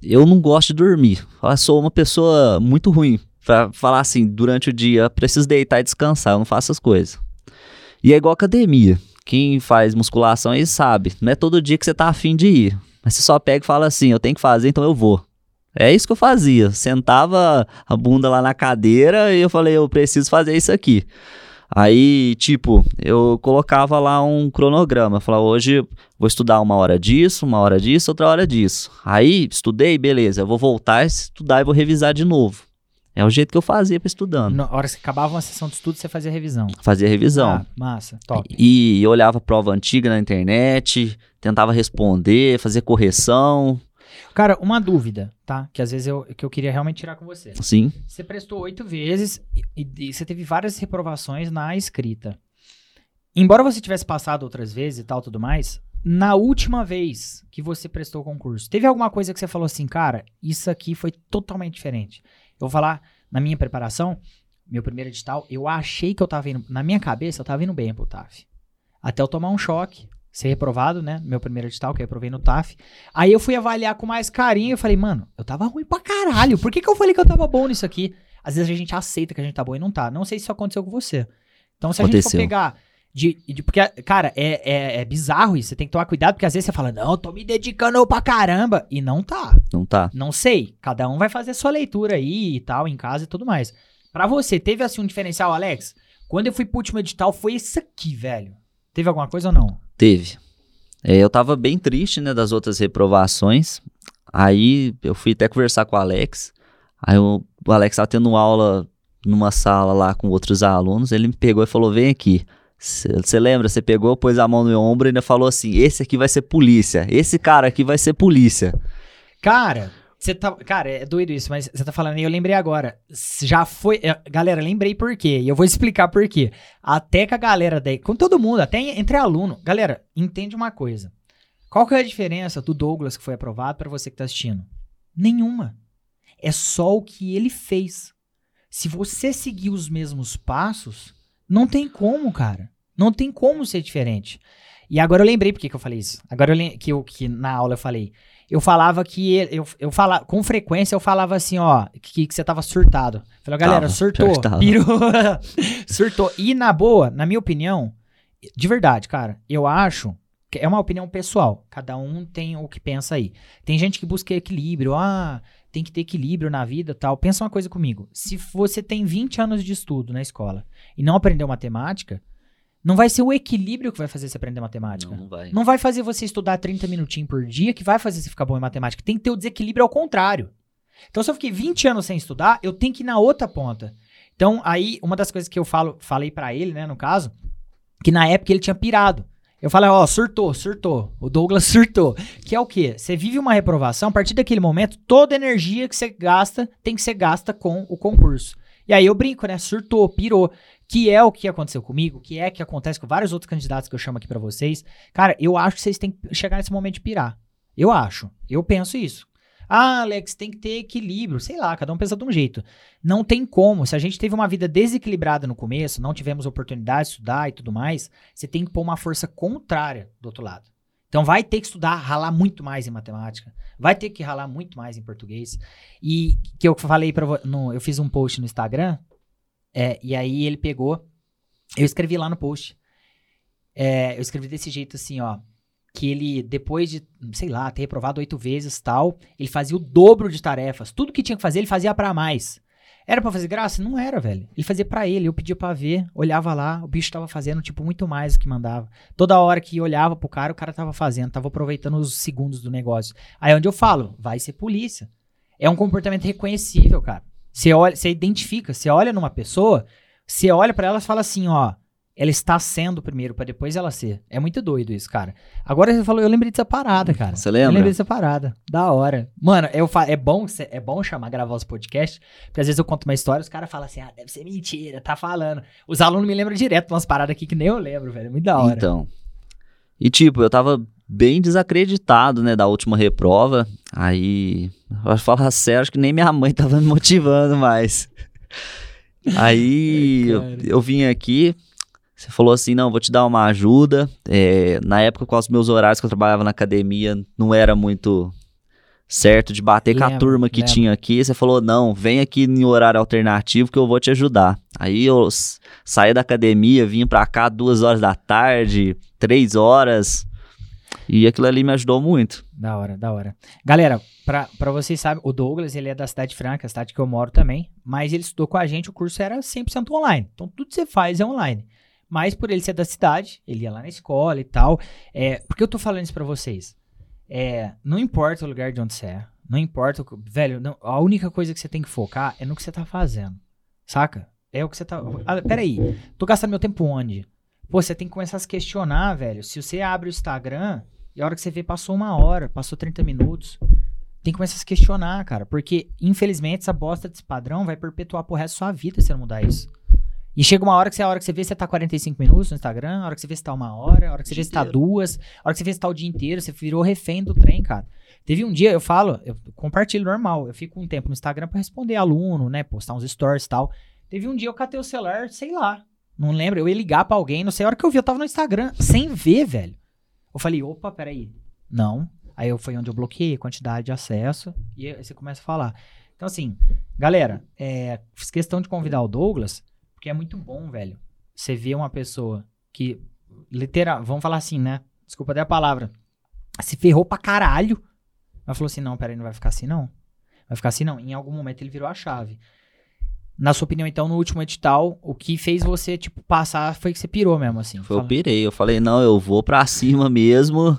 Eu não gosto de dormir. Eu sou uma pessoa muito ruim. Pra falar assim, durante o dia, preciso deitar e descansar. Eu não faço essas coisas. E é igual academia. Quem faz musculação aí sabe. Não é todo dia que você tá afim de ir. Mas você só pega e fala assim: eu tenho que fazer, então eu vou. É isso que eu fazia. Sentava a bunda lá na cadeira e eu falei: eu preciso fazer isso aqui. Aí, tipo, eu colocava lá um cronograma. Falava, hoje vou estudar uma hora disso, uma hora disso, outra hora disso. Aí, estudei, beleza. Eu vou voltar a estudar e vou revisar de novo. É o jeito que eu fazia pra estudando. Na hora que você acabava uma sessão de estudo, você fazia revisão. Fazia revisão. Ah, massa, top. E eu olhava prova antiga na internet, tentava responder, fazer correção. Cara, uma dúvida, tá? Que às vezes eu, que eu queria realmente tirar com você. Sim, Você prestou oito vezes e, e- e você teve várias reprovações na escrita. Embora você tivesse passado outras vezes e tal, tudo mais, na última vez que você prestou o concurso, teve alguma coisa que você falou assim, cara, isso aqui foi totalmente diferente. Eu vou falar, na minha preparação, meu primeiro edital, eu achei que eu tava indo, na minha cabeça, eu tava indo bem pro TAF. Até eu tomar um choque, ser reprovado, né? Meu primeiro edital, que eu reprovei no TAF. Aí eu fui avaliar com mais carinho e falei, mano, eu tava ruim pra caralho. Por que, que eu falei que eu tava bom nisso aqui? Às vezes a gente aceita que a gente tá bom e não tá. Não sei se isso aconteceu com você. Então, se a gente for pegar. De, de- porque, cara, é, é, é bizarro isso. Você tem que tomar cuidado, porque às vezes você fala, não, eu tô me dedicando pra caramba. E não tá. não tá. Não sei. Cada um vai fazer sua leitura aí e tal, em casa e tudo mais. Pra você, teve assim um diferencial, Alex? Quando eu fui pro último edital, foi isso aqui, velho. Teve alguma coisa ou não? Teve. É, eu tava bem triste, né, das outras reprovações. Aí eu fui até conversar com o Alex. Aí o, o Alex tava tendo aula numa sala lá com outros alunos. Ele me pegou e falou: Vem aqui. Você lembra? Você pegou, pôs a mão no meu ombro e ainda falou assim: Esse aqui vai ser polícia. Esse cara aqui vai ser polícia. Cara, você tá. Cara, é doido isso, mas você tá falando e eu lembrei agora. Já foi. é, Galera, lembrei por quê. E eu vou explicar por quê. Até que a galera daí. Com todo mundo, até entre aluno. Galera, entende uma coisa. Qual que é a diferença do Douglas que foi aprovado pra você que tá assistindo? Nenhuma. É só o que ele fez. Se você seguir os mesmos passos, não tem como, cara. Não tem como ser diferente. E agora eu lembrei por que eu falei isso. Agora eu lem- que, eu, que na aula eu falei. Eu falava que eu, eu falava, com frequência eu falava assim, ó, que, que você tava surtado. Falei, galera, Tava, surtou, pirou, surtou. E na boa, na minha opinião, de verdade, cara, eu acho que é uma opinião pessoal. Cada um tem o que pensa aí. Tem gente que busca equilíbrio, ah, tem que ter equilíbrio na vida tal. Pensa uma coisa comigo. Se você tem 20 anos de estudo na escola e não aprendeu matemática, não vai ser o equilíbrio que vai fazer você aprender matemática. Não, não vai. Não vai fazer você estudar 30 minutinhos por dia que vai fazer você ficar bom em matemática. Tem que ter o desequilíbrio ao contrário. Então, se eu fiquei 20 anos sem estudar, eu tenho que ir na outra ponta. Então, aí, uma das coisas que eu falo, falei pra ele, né, no caso, que na época ele tinha pirado. Eu falei, ó, surtou, surtou. O Douglas surtou. Que é o quê? Você vive uma reprovação, a partir daquele momento, toda energia que você gasta tem que ser gasta com o concurso. E aí eu brinco, né? Surtou, pirou. Que é o que aconteceu comigo, que é o que acontece com vários outros candidatos que eu chamo aqui pra vocês. Cara, eu acho que vocês têm que chegar nesse momento de pirar. Eu acho. Eu penso isso. Ah, Alex, tem que ter equilíbrio. Sei lá, cada um pensa de um jeito. Não tem como. Se a gente teve uma vida desequilibrada no começo, não tivemos oportunidade de estudar e tudo mais, você tem que pôr uma força contrária do outro lado. Então vai ter que estudar, ralar muito mais em matemática, vai ter que ralar muito mais em português. E que eu falei para eu fiz um post no Instagram, é, e aí ele pegou, eu escrevi lá no post. É, eu escrevi desse jeito assim, ó, que ele depois de, sei lá, ter reprovado oito vezes, tal, ele fazia o dobro de tarefas. Tudo que tinha que fazer, ele fazia pra mais. Era pra fazer graça? Não era, velho. Ele fazia pra ele, eu pedia pra ver, olhava lá, o bicho tava fazendo, tipo, muito mais do que mandava. Toda hora que olhava pro cara, o cara tava fazendo, tava aproveitando os segundos do negócio. Aí é onde eu falo, vai ser polícia. É um comportamento reconhecível, cara. Você olha, você identifica, você olha numa pessoa, você olha pra ela e fala assim, ó, ela está sendo primeiro pra depois ela ser. É muito doido isso, cara. Agora você falou, eu lembrei dessa parada, cara. Você Eu lembra? lembrei dessa parada. Da hora. Mano, eu fa- é, bom, é bom chamar, gravar os podcasts, porque às vezes eu conto uma história os caras falam assim, ah, deve ser mentira, tá falando. Os alunos me lembram direto de umas paradas aqui que nem eu lembro, velho. Muito da hora. Então. E tipo, eu tava bem desacreditado, né, da última reprova. Aí, pra falar sério, acho que nem minha mãe tava me motivando mais. Aí, Ai, eu, eu vim aqui, você falou assim, não, vou te dar uma ajuda. É, na época, com os meus horários que eu trabalhava na academia, não era muito certo de bater com a turma que lembro. tinha aqui. Você falou, não, vem aqui em horário alternativo que eu vou te ajudar. Aí eu saí da academia, vim pra cá duas horas da tarde, três horas. E aquilo ali me ajudou muito. Da hora, da hora. Galera, pra, pra vocês saberem, o Douglas, ele é da Cidade Franca, a cidade que eu moro também, mas ele estudou com a gente, o curso era 100% online. Então, tudo que você faz é online. Mas por ele ser da cidade, ele ia lá na escola e tal. É, por que eu tô falando isso pra vocês? É, não importa o lugar de onde você é, não importa, o velho, não- a única coisa que você tem que focar é no que você tá fazendo, saca? É o que você tá... Ah, peraí, tô gastando meu tempo onde? Pô, você tem que começar a se questionar, velho. Se você abre o Instagram e a hora que você vê passou uma hora, passou 30 minutos, tem que começar a se questionar, cara. Porque, infelizmente, essa bosta desse padrão vai perpetuar pro resto da sua vida se você não mudar isso. E chega uma hora que você, a hora que você vê você tá 45 minutos no Instagram, a hora que você vê você tá uma hora, a hora que você vê você tá duas, a hora que você vê você tá o dia inteiro, você virou refém do trem, cara. Teve um dia, eu falo, eu compartilho normal, eu fico um tempo no Instagram pra responder aluno, né, postar uns stories e tal. Teve um dia eu catei o celular, sei lá, não lembro, eu ia ligar pra alguém, não sei, a hora que eu vi eu tava no Instagram, sem ver, velho. Eu falei, opa, peraí, não. Aí eu, foi onde eu bloqueei a quantidade de acesso e aí você começa a falar. Então assim, galera, é, fiz questão de convidar o Douglas, porque é muito bom, velho. Você vê uma pessoa que, literal, vamos falar assim, né? Desculpa até a palavra. Se ferrou pra caralho. Mas falou assim: não, peraí, não vai ficar assim, não. Vai ficar assim, não. Em algum momento ele virou a chave. Na sua opinião, então, no último edital, o que fez você, tipo, passar foi que você pirou mesmo, assim. Foi, eu pirei. Eu falei, não, eu vou pra cima mesmo.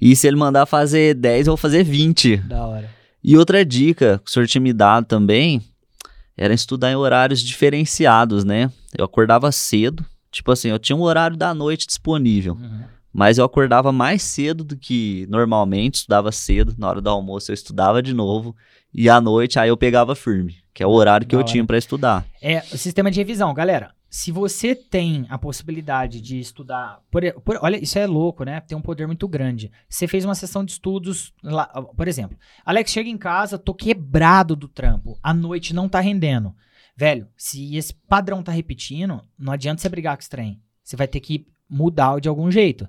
E se ele mandar fazer 10, eu vou fazer 20. Da hora. E outra dica que o senhor tinha me dado também era estudar em horários diferenciados, né? Eu acordava cedo, tipo assim, eu tinha um horário da noite disponível, Uhum. Mas eu acordava mais cedo do que normalmente, estudava cedo. Na hora do almoço eu estudava de novo. E à noite aí eu pegava firme, que é o horário que Da eu hora. tinha pra estudar. É o sistema de revisão, galera. Se você tem a possibilidade de estudar, por, por- olha, isso é louco, né? Tem um poder muito grande. Você fez uma sessão de estudos, lá, por exemplo, Alex chega em casa, tô quebrado do trampo, à noite não tá rendendo. Velho, se esse padrão tá repetindo, não adianta você brigar com esse trem. Você vai ter que mudar de algum jeito.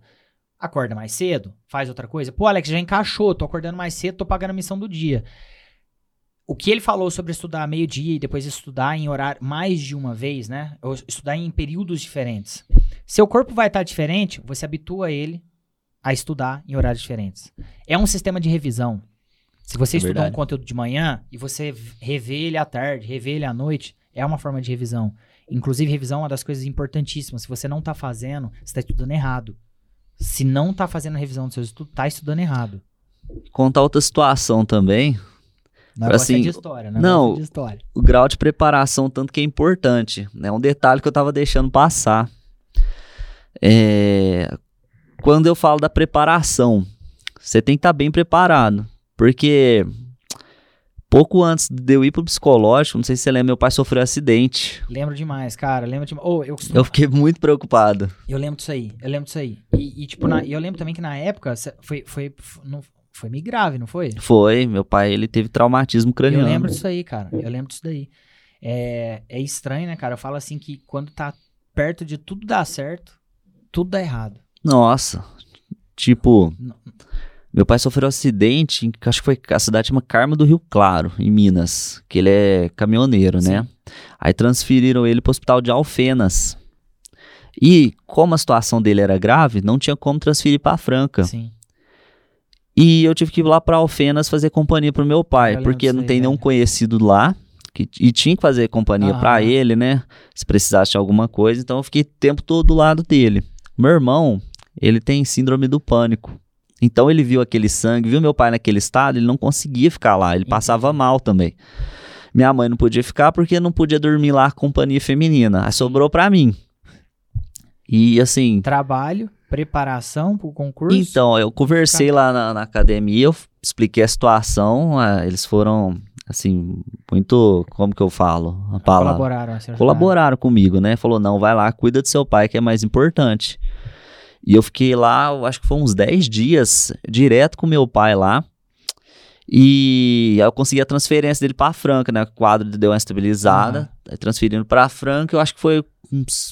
Acorda mais cedo, faz outra coisa. Pô, Alex, já encaixou, tô acordando mais cedo, tô pagando a missão do dia. O que ele falou sobre estudar meio-dia e depois estudar em horário mais de uma vez, né? Ou estudar em períodos diferentes. Seu corpo vai estar diferente, você habitua ele a estudar em horários diferentes. É um sistema de revisão. Se você É estudar um conteúdo de manhã e você revê ele à tarde, revê ele à noite, é uma forma de revisão. Inclusive, revisão é uma das coisas importantíssimas. Se você não tá fazendo, você tá estudando errado. Se não tá fazendo revisão dos seus estudos, tá estudando errado. Contar outra situação também, Não Assim, é de história, né? não. de história. o grau de preparação tanto que é importante. É um detalhe que eu tava deixando passar. É, Quando eu falo da preparação, você tem que estar bem preparado. Porque pouco antes de eu ir pro psicológico, não sei se você lembra, meu pai sofreu um acidente. Lembro demais, cara. Lembro demais. Oh, eu, costumo... Eu fiquei muito preocupado. eu lembro disso aí. Eu lembro disso aí. E, e, tipo, na- eu lembro também que na época foi, foi, não, foi meio grave, não foi? Foi, meu pai, ele teve traumatismo Eu craniano. lembro disso aí, cara. Eu lembro disso daí. É, é estranho, né, cara? Eu falo assim que quando tá perto de tudo dar certo, tudo dá errado. Nossa, tipo, Não. meu pai sofreu um acidente, em, acho que foi a cidade chama Carmo do Rio Claro, em Minas, que ele é caminhoneiro, né? Sim. Aí transferiram ele pro hospital de Alfenas. E como a situação dele era grave, não tinha como transferir pra Franca. Sim. E eu tive que ir lá pra Alfenas fazer companhia pro meu Eu pai, lembro porque não aí, tem nenhum velho. conhecido lá. Que, e tinha que fazer companhia Aham. pra ele, né? Se precisasse de alguma coisa. Então eu fiquei o tempo todo do lado dele. Meu irmão, ele tem síndrome do pânico. Então ele viu aquele sangue, viu meu pai naquele estado, ele não conseguia ficar lá, ele passava mal também. Minha mãe não podia ficar porque não podia dormir lá com companhia feminina. Aí sobrou pra mim. E assim, Trabalho, preparação pro concurso. então, eu conversei lá na, na academia, eu expliquei a situação, ah, eles foram, assim, muito, como que eu falo? A palavra? colaboraram. Colaboraram comigo, né? Falou, não, vai lá, cuida do seu pai, que é mais importante. E eu fiquei lá, eu acho que foi uns 10 dias, direto com meu pai lá. E eu consegui a transferência dele pra Franca, né? O quadro deu uma estabilizada. Aí transferindo pra Franca, eu acho que foi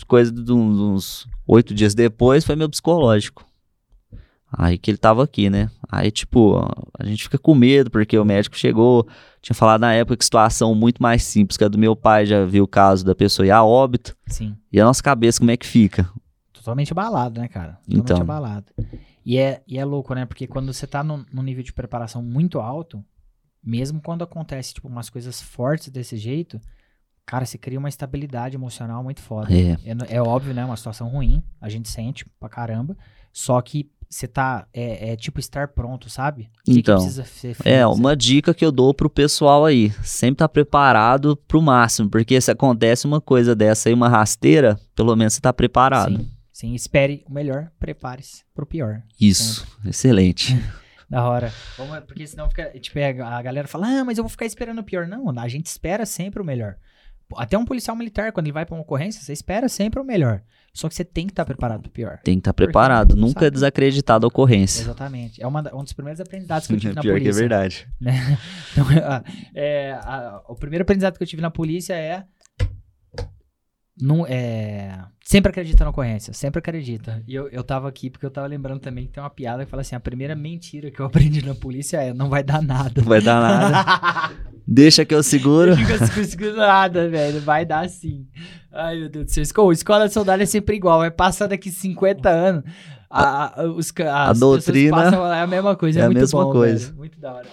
coisa de uns, oito dias depois, foi meu psicológico. Aí que ele tava aqui, né? Aí, tipo, a gente fica com medo, porque o médico chegou, tinha falado na época que situação muito mais simples que a do meu pai, já viu o caso da pessoa ir a óbito. Sim. E a nossa cabeça, como é que fica? Totalmente abalado, né, cara? Totalmente Então. abalado. E é, e é louco, né? Porque quando você tá num, num nível de preparação muito alto, mesmo quando acontece, tipo, umas coisas fortes desse jeito, cara, você cria uma estabilidade emocional muito foda. É, É, é óbvio, né? Uma situação ruim, a gente sente pra caramba. Só que você tá, é, é tipo estar pronto, sabe? O que que Então, precisa ser feito? é uma dica que eu dou pro pessoal aí. Sempre tá preparado pro máximo, porque se acontece uma coisa dessa aí, uma rasteira, pelo menos você tá preparado. Sim, sim, espere o melhor, prepare-se pro pior. Isso, excelente. Da hora. Vamos- porque senão fica. Tipo, a galera fala, ah, mas eu vou ficar esperando o pior. Não, a gente espera sempre o melhor. Até um policial militar, quando ele vai pra uma ocorrência, você espera sempre o melhor. Só que você tem que estar preparado pro pior. Tem que estar Porque preparado, nunca sabe. é desacreditado a ocorrência. Exatamente. É uma, da- um dos primeiros aprendizados que eu tive na Pior polícia. que é verdade. né? Então, a- é, a- o primeiro aprendizado que eu tive na polícia é. Não, é sempre acredita na ocorrência, sempre acredita. E eu, eu tava aqui porque eu tava lembrando também que tem uma piada que fala assim: a primeira mentira que eu aprendi na polícia é não vai dar nada. Não vai dar nada. Deixa que eu seguro. Fica segurando nada, velho. Vai dar sim. Ai, meu Deus do céu. Esco- Escola de soldado é sempre igual. Vai passar daqui 50 anos. A, a, os, pessoas doutrina passam, é a mesma coisa. É, é a muito mesma bom, coisa. velho. Muito da hora.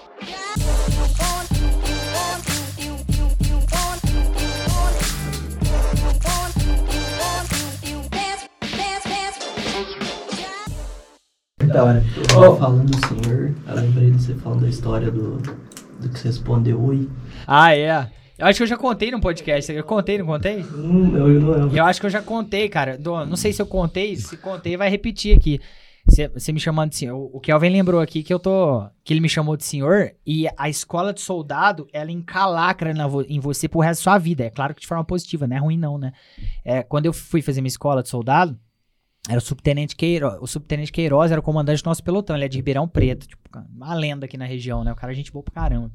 Da hora. Ó, falando do senhor, eu lembrei de você falando da história do, do que você respondeu oi. Ah, é. Eu acho que eu já contei no podcast. Eu contei, não contei? Hum, eu não lembro. Eu acho que eu já contei, cara. Não sei se eu contei. Se contei, vai repetir aqui. Você me chamando de senhor. O, Kelvin lembrou aqui que eu tô. Que ele me chamou de senhor. E a escola de soldado, ela encalacra na em você pro resto da sua vida. É claro que de forma positiva, não é ruim, não, né? É, quando eu fui fazer minha escola de soldado, era o subtenente Queiroz. O subtenente Queiroz era o comandante do nosso pelotão. Ele é de Ribeirão Preto. Tipo, uma lenda aqui na região, né? O cara é gente boa pra caramba.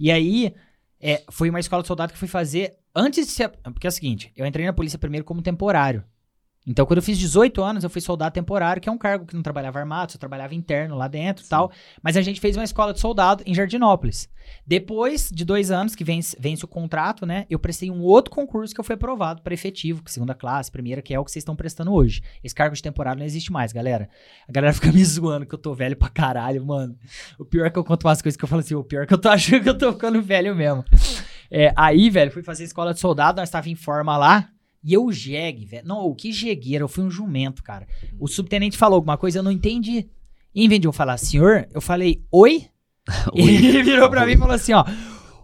E aí, é, foi uma escola de soldado que fui fazer antes de ser. Porque é o seguinte, eu entrei na polícia primeiro como temporário. Então, quando eu fiz 18 anos, eu fui soldado temporário, que é um cargo que não trabalhava armado, só trabalhava interno lá dentro e tal. Mas a gente fez uma escola de soldado em Jardinópolis. Depois de dois anos que vence, vence o contrato, né? Eu prestei um outro concurso que eu fui aprovado para efetivo, que segunda classe, primeira, que é o que vocês estão prestando hoje. Esse cargo de temporário não existe mais, galera. A galera fica me zoando que eu tô velho pra caralho, mano. O pior é que eu conto umas coisas que eu falo assim, o pior é que eu tô achando que eu tô ficando velho mesmo. É, aí, velho, fui fazer escola de soldado, nós tava em forma lá. E eu jegue, velho. Não, o que jegueira, eu fui um jumento, cara. O subtenente falou alguma coisa, eu não entendi. Em vez de eu falar senhor, eu falei oi. E ele virou pra mim e falou assim, ó.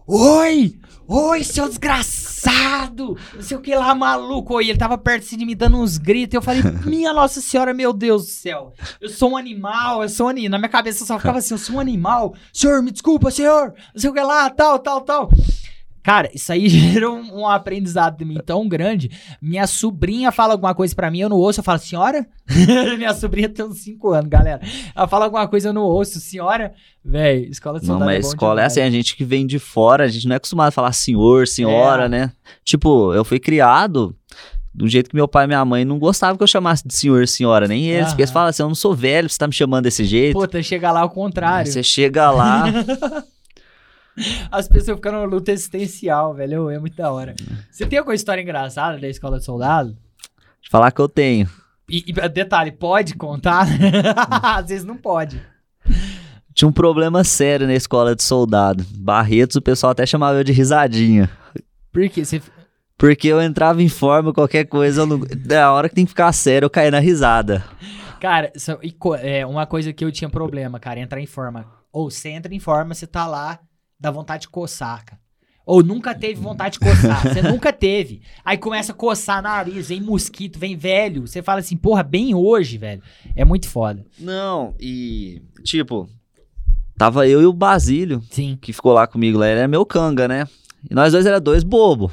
Oi! Oi, seu desgraçado! Não sei o que lá, maluco. Oi, ele tava perto assim, de mim dando uns gritos. Eu falei, minha Nossa Senhora, meu Deus do céu. Eu sou um animal, eu sou um animal. Na minha cabeça só ficava assim, eu sou um animal. Senhor, me desculpa, senhor. Não sei o que lá, tal, tal, tal. Cara, isso aí gerou um, um aprendizado de mim tão grande. Minha sobrinha fala alguma coisa pra mim, eu não ouço, eu falo, senhora? Minha sobrinha tem uns 5 anos, galera. Ela fala alguma coisa, eu não ouço, senhora? Véi, escola de Não, soldado mas é escola é assim, a gente que vem de fora, a gente não é acostumado a falar senhor, senhora, É. né? Tipo, eu fui criado do jeito que meu pai e minha mãe não gostavam que eu chamasse de senhor, senhora, nem eles. Porque eles Aham. falam assim, eu não sou velho, você tá me chamando desse jeito. Puta, chega lá ao Aí contrário. Você chega lá, As pessoas ficam numa luta existencial, velho. É muito da hora. Você tem alguma história engraçada da escola de soldado? falar que eu tenho. E, e detalhe, pode contar? Às vezes não pode. Tinha um problema sério na escola de soldado. Barretos, o pessoal até chamava eu de risadinha. Por quê? Você... Porque eu entrava em forma, qualquer coisa, eu não... na hora que tem que ficar sério, eu caí na risada. Cara, é uma coisa que eu tinha problema, cara, é entrar em forma. Ou você entra em forma, você tá lá, dá vontade de coçar, cara. Ou nunca teve vontade de coçar. Você nunca teve. Aí começa a coçar nariz, vem mosquito, vem velho. Você fala assim, porra, bem hoje, velho. É muito foda. Não, e tipo, tava eu e o Basílio, Sim. que ficou lá comigo lá, ele era meu canga, né? E nós dois era dois bobo.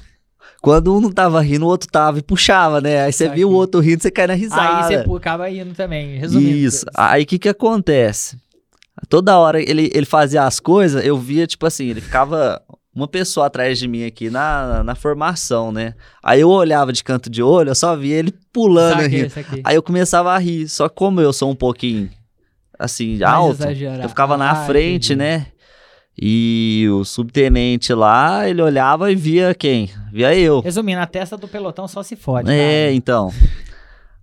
Quando um não tava rindo, o outro tava e puxava, né? Aí você viu o outro rindo, você cai na risada. Aí você acaba indo também. Resumindo. Isso. Aí o que que acontece? Toda hora ele, ele fazia as coisas, eu via, tipo assim, ele ficava uma pessoa atrás de mim aqui na, na formação, né? Aí eu olhava de canto de olho, eu só via ele pulando saquei. Aí eu começava a rir. Só que como eu sou um pouquinho, assim, Mais alto, exagerado. eu ficava na Ah, frente, entendi. né? E o subtenente lá, ele olhava e via quem? Via eu. Resumindo, a testa do pelotão só se fode. É, cara. então.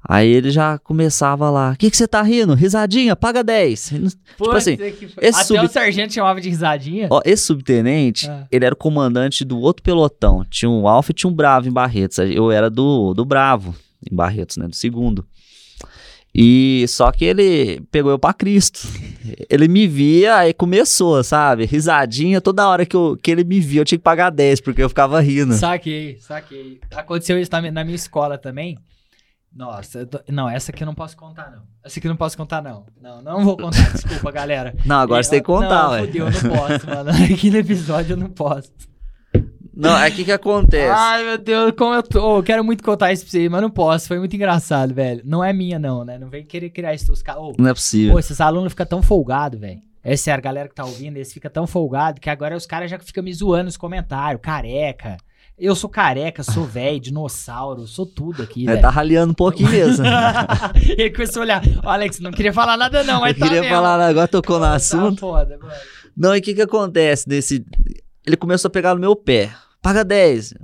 Aí ele já começava lá. O que que você tá rindo? Risadinha, paga 10. Pô, tipo assim, que- esse Até sub- o sargento chamava de risadinha. Ó, esse subtenente, Ah. ele era o comandante do outro pelotão. Tinha um Alfa e tinha um Bravo em Barretos. Eu era do, do Bravo, em Barretos, né? Do segundo. E só que ele pegou eu pra Cristo. Ele me via, aí começou, sabe? Risadinha, toda hora que, eu, que ele me via, eu tinha que pagar 10, porque eu ficava rindo. Saquei, saquei. Aconteceu isso na minha escola também. Nossa, tô- não, essa aqui eu não posso contar, não. Essa aqui eu não posso contar, não. Não, não vou contar, desculpa, galera. Não, agora você tem que contar, não, ué. Fudeu, eu não posso, mano. Aqui no episódio eu não posso. Não, aí o que que acontece? Ai, meu Deus, como eu tô. Eu quero muito contar isso pra vocês, mas não posso. Foi muito engraçado, velho. Não é minha, não, né? Não vem querer criar isso. Os Ô, Não é possível. Pô, esses alunos ficam tão folgados, velho. É sério, a galera que tá ouvindo, eles ficam tão folgados que agora os caras já ficam me zoando nos comentários. Careca. Eu sou careca, sou velho, dinossauro, sou tudo aqui, É, tá raliando um pouquinho mesmo. Ele começou a olhar. Ó, Alex, não queria falar nada não, mas eu queria tá mesmo. falar, agora tocou no Tá assunto. foda, mano. Não, e o que que acontece desse... Ele começou a pegar no meu pé. Paga 10.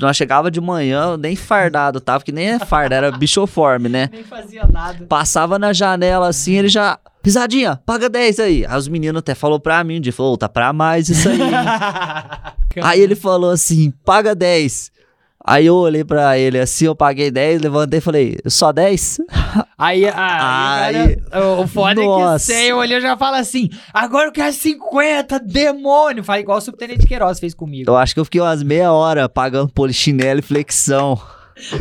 Nós chegava de manhã, nem fardado tava, que nem é farda, era bichoforme, né? Nem fazia nada. Passava na janela assim, ele já... Pisadinha, paga 10 aí. Aí os meninos até falou pra mim, um dia, falou, "Ô, tá pra mais isso aí. aí ele falou assim, paga 10. Aí eu olhei pra ele assim, eu paguei 10, levantei e falei, só 10? Aí, ah, aí, cara- o, foda é que Nossa. você olhou já fala assim, agora eu quero 50, demônio. Faz igual o Subtenente Queiroz fez comigo. Eu acho que eu fiquei umas meia hora pagando polichinelo e flexão.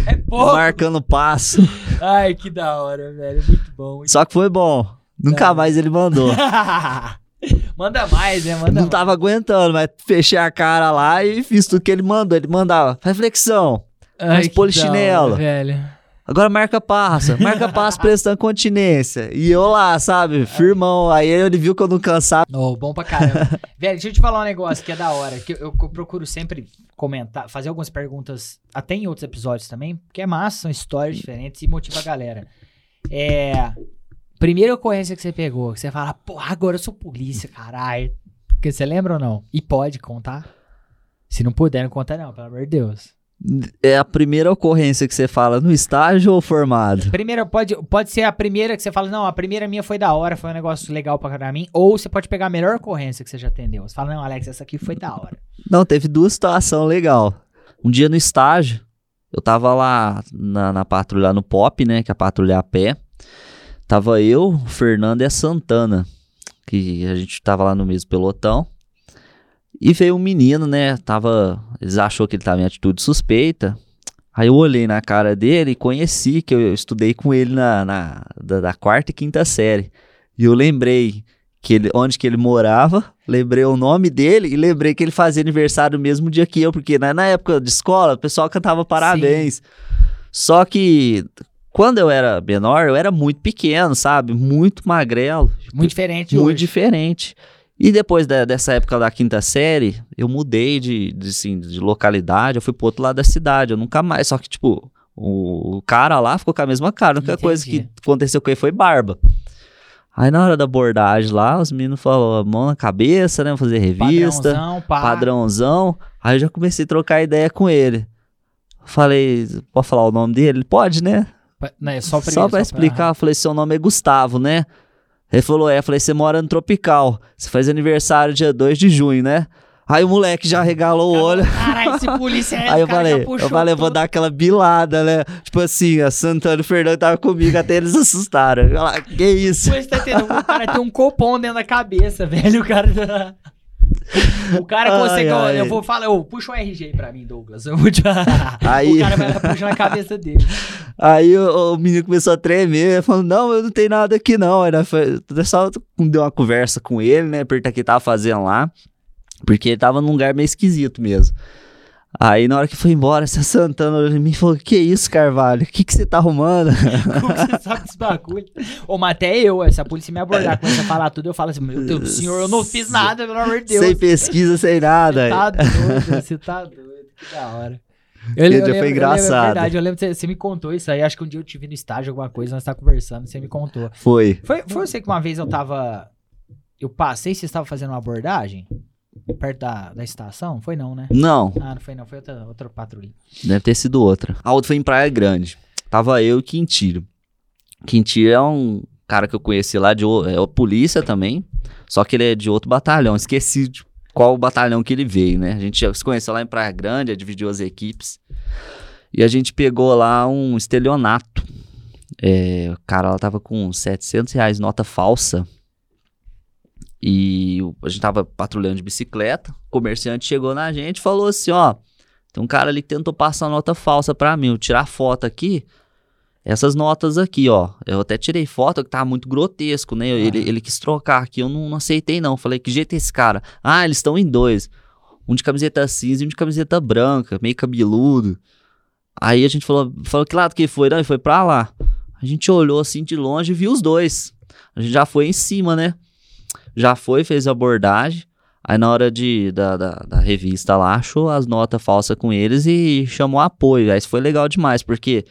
É pouco. marcando passo. Ai, que da hora, velho. Muito bom. Só que foi bom. Nunca É. mais ele mandou. Manda mais, né? Manda Não mais. tava aguentando, mas fechei a cara lá e fiz tudo que ele mandou. Ele mandava, faz flexão, Ai, faz polichinelo. velho. agora marca passa, marca passo prestando continência. E eu lá, sabe, firmão. Aí ele viu que eu não cansava. Oh, bom pra caramba. velho, deixa eu te falar um negócio que é da hora. Que eu, eu procuro sempre comentar, fazer algumas perguntas, até em outros episódios também, porque é massa, são histórias diferentes e motiva a galera. É. Primeira ocorrência que você pegou, que você fala, pô, agora eu sou polícia, caralho. Porque você lembra ou não? E pode contar? Se não puder, não conta não, pelo amor de Deus. É a primeira ocorrência que você fala no estágio ou formado? Primeira, pode, pode ser a primeira que você fala, não, a primeira minha foi da hora, foi um negócio legal pra mim. Ou você pode pegar a melhor ocorrência que você já atendeu. Você fala, não, Alex, essa aqui foi da hora. Não, teve duas situações legais. Um dia no estágio, eu tava lá na, na patrulha no POP, né? Que é a patrulha a pé. Tava eu, o Fernando e a Santana. Que a gente tava lá no mesmo pelotão. E veio um menino, né? Tava. Eles achou que ele tava em atitude suspeita. Aí eu olhei na cara dele e conheci que eu estudei com ele na, na- da, da quarta e quinta série. E eu lembrei que ele, onde que ele morava, lembrei o nome dele e lembrei que ele fazia aniversário no mesmo dia que eu, porque na, na época de escola o pessoal cantava parabéns. Só que quando eu era menor, eu era muito pequeno, sabe? Muito magrelo, Muito diferente muito hoje. diferente. E depois da- dessa época da quinta série, eu mudei de, de, assim, de localidade, eu fui pro outro lado da cidade, eu nunca mais, só que tipo, o, o cara lá ficou com a mesma cara, a única coisa que Entendi. aconteceu com ele foi barba. Aí na hora da abordagem lá, os meninos falaram, mão na cabeça, né, fazer revista, Padrãozão, pá. padrãozão. Aí eu já comecei a trocar ideia com ele. Falei, pode falar o nome dele? Ele pode, né? Não, é só, Só pra explicar, eu falei, seu nome é Gustavo, né? Ele falou, é, eu falei, você mora no Tropical, você faz aniversário dia 2 de junho, né? Aí o moleque já regalou o olho. Caralho, esse polícia é Aí eu falei, eu falei, vou tudo. dar aquela bilada, né? Tipo assim, a Santana e o Fernando estavam comigo, até eles assustaram. Eu falei, que isso? Você tá entendendo? O cara tem um copom dentro da cabeça, velho. O cara. O cara Ai, consegue. ai. Eu vou falar, ô, puxa o RG pra mim, Douglas. Eu vou te... Aí- O cara vai lá puxando a cabeça dele. Aí o, o menino começou a tremer, falando, não, eu não tenho nada aqui não. Aí nós foi, só deu uma conversa com ele, né, o que ele tava fazendo lá, porque ele tava num lugar meio esquisito mesmo. Aí na hora que foi embora, essa Santana olhou em mim e falou, que isso, Carvalho, o que que você tá arrumando? Como você sabe desse bagulho? Ô, mas até eu, se a polícia me abordar, começa a falar tudo, eu falo assim, meu Deus, senhor, eu não fiz nada, pelo amor de Deus. Sem pesquisa, sem nada. Tá doido, você tá doido, que da hora. Eu, eu foi eu lembro, é engraçado. verdade, eu lembro que você, você me contou isso aí. Acho que um dia eu te vi no estágio, alguma coisa, nós tá conversando, você me contou. Foi. Foi, foi você que uma vez eu tava. Eu passei, você estava fazendo uma abordagem perto da, da estação? Foi não, né? Não, Ah, não foi não, foi outra, outra patrulha. deve ter sido outra. A outra foi em Praia Grande. Tava eu e Quintiro. Quintiro é um cara que eu conheci lá de é o polícia também, só que ele é de outro batalhão. Esqueci de qual batalhão que ele veio, né? A gente se conheceu lá em Praia Grande, dividiu as equipes. E a gente pegou lá um estelionato. É, o cara lá tava com 700 reais nota falsa. E a gente tava patrulhando de bicicleta. O comerciante chegou na gente e falou assim: ó, tem um cara ali que tentou passar nota falsa pra mim. Eu tirar foto aqui. Essas notas aqui, ó. Eu até tirei foto que tava muito grotesco, né? Ele, ele quis trocar aqui, eu não, não aceitei, não. Falei, que jeito é esse cara? Ah, eles estão em dois. Um de camiseta cinza e um de camiseta branca, meio cabeludo. Aí a gente falou, falou que lado que foi? Não, ele foi pra lá. A gente olhou assim de longe e viu os dois. A gente já foi em cima, né? Já foi, fez a abordagem. Aí na hora de, da, da, da revista lá, achou as notas falsas com eles e chamou apoio. Aí isso foi legal demais, porque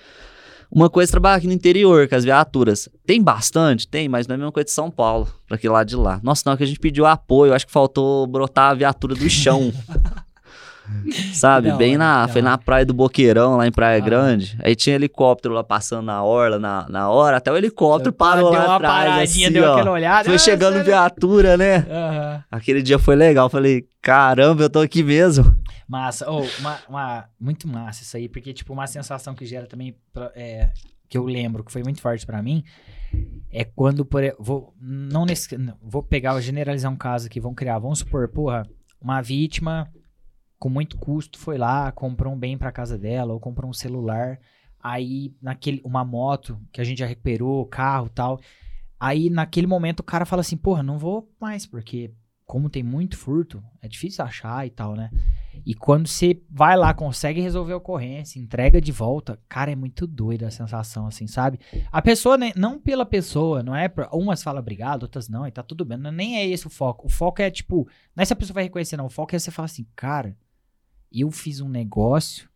uma coisa é trabalhar aqui no interior, com as viaturas. Tem bastante? Tem, mas não é a mesma coisa de São Paulo, pra aquele lado de lá. Nossa, não, que a gente pediu apoio, acho que faltou brotar a viatura do chão. Sabe? Da Bem na. da Foi na praia do Boqueirão, lá em Praia Ah. Grande. Aí tinha helicóptero lá passando na orla, na, na hora. Até o helicóptero parou deu lá uma atrás. paradinha, assim, deu ó. aquela olhada. Foi Ah, chegando viatura, né? Aham. Aquele dia foi legal. Falei, caramba, eu tô aqui mesmo. Massa, oh, uma, uma- muito massa isso aí, porque, tipo, uma sensação que gera também, é, que eu lembro, que foi muito forte pra mim, é quando, por, vou, não nesse, não, vou pegar, vou generalizar um caso aqui, vamos criar, vamos supor, porra, uma vítima com muito custo, foi lá, comprou um bem pra casa dela, ou comprou um celular. Aí, naquele, uma moto que a gente já recuperou, carro tal. Aí, naquele momento, o cara fala assim: porra, não vou mais, porque como tem muito furto, é difícil achar e tal, né? E quando você vai lá, consegue resolver a ocorrência, entrega de volta, cara, é muito doida a sensação, assim, sabe? A pessoa, né, não pela pessoa, não é. Pra, umas falam obrigado, outras não, e tá tudo bem. Não, nem é esse o foco. O foco é, tipo, não é se a pessoa vai reconhecer, não. O foco é você falar assim, cara, eu fiz um negócio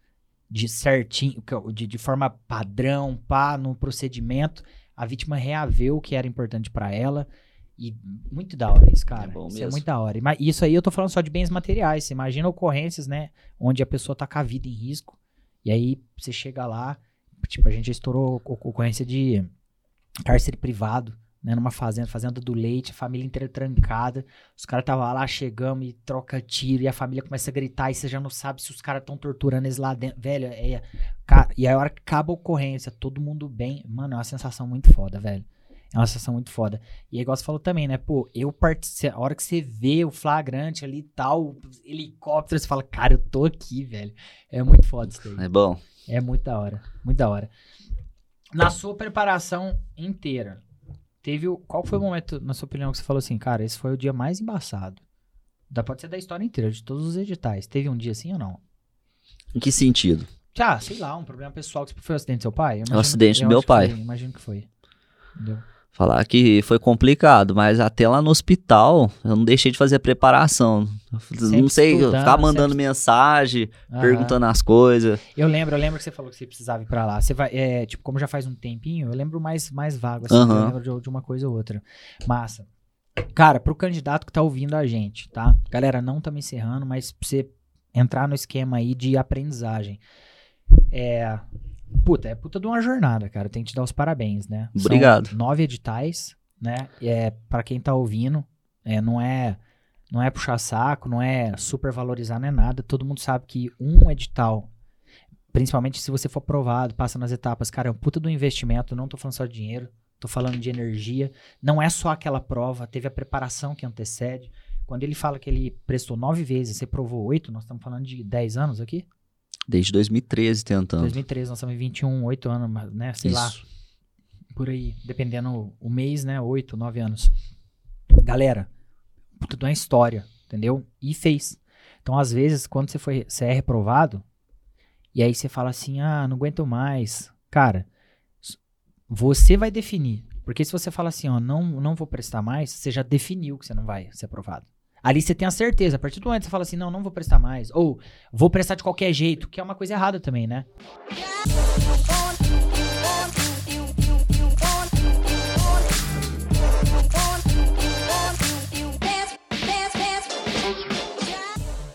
de certinho, de, de forma padrão, pá, no procedimento. A vítima reaveu o que era importante pra ela. E muito da hora isso, cara. É bom isso é mesmo. muito da hora. Ima- Isso aí eu tô falando só de bens materiais. Você imagina ocorrências, né? Onde a pessoa tá com a vida em risco. E aí você chega lá, tipo, a gente já estourou ocorrência de cárcere privado, né? Numa fazenda, fazenda do leite, a família inteira trancada. Os caras estavam lá, chegamos e troca tiro, e a família começa a gritar, e você já não sabe se os caras estão torturando eles lá dentro. Velho, é. ca- E a hora que acaba a ocorrência, todo mundo bem. Mano, é uma sensação muito foda, velho. É uma sensação muito foda. E é igual você falou também, né? Pô, eu participo. A hora que você vê o flagrante ali e tal, helicóptero, você fala, cara, eu tô aqui, velho. É muito foda isso daí. É bom. É muito da hora. Muito da hora. Na sua preparação inteira, teve o. Qual foi o momento, na sua opinião, que você falou assim, cara, esse foi o dia mais embaçado? Da, pode ser da história inteira, de todos os editais. Teve um dia assim ou não? Em que sentido? Ah, sei lá, um problema pessoal que foi o acidente do seu pai? É imagino- acidente do eu meu pai. foi, imagino que foi. Entendeu? Falar que foi complicado, mas até lá no hospital eu não deixei de fazer a preparação. Eu não sei, ficava mandando sempre- mensagem, perguntando as coisas. Eu lembro, eu lembro que você falou que você precisava ir pra lá. Você vai, é, tipo, como já faz um tempinho, eu lembro mais, mais vago, assim, Aham. eu lembro de, de uma coisa ou outra. Massa. Cara, pro candidato que tá ouvindo a gente, tá? Galera, não tá me encerrando, mas pra você entrar no esquema aí de aprendizagem. É. Puta, é puta de uma jornada, cara. Tem que te dar os parabéns, né? São Obrigado. nove editais, né? É, para quem tá ouvindo, é, não é não é puxar saco, não é super valorizar, não é nada. Todo mundo sabe que um edital, principalmente se você for aprovado, passa nas etapas, cara, é um puta do investimento. Não tô falando só de dinheiro, tô falando de energia. Não é só aquela prova, teve a preparação que antecede. Quando ele fala que ele prestou nove vezes, você provou oito, nós estamos falando de dez anos aqui? Desde 2013 tentando. 2013, nós estamos em 21, 8 anos, né? Sei lá, Isso. por aí, dependendo o mês, né? 8, 9 anos. Galera, de uma história, entendeu? E fez. Então, às vezes, quando você, foi, você é reprovado, e aí você fala assim, ah, não aguento mais. Cara, você vai definir. Porque se você fala assim, ó, não, não vou prestar mais, você já definiu que você não vai ser aprovado. Ali você tem a certeza. A partir do momento que você fala assim, não, não vou prestar mais. Ou vou prestar de qualquer jeito, que é uma coisa errada também, né?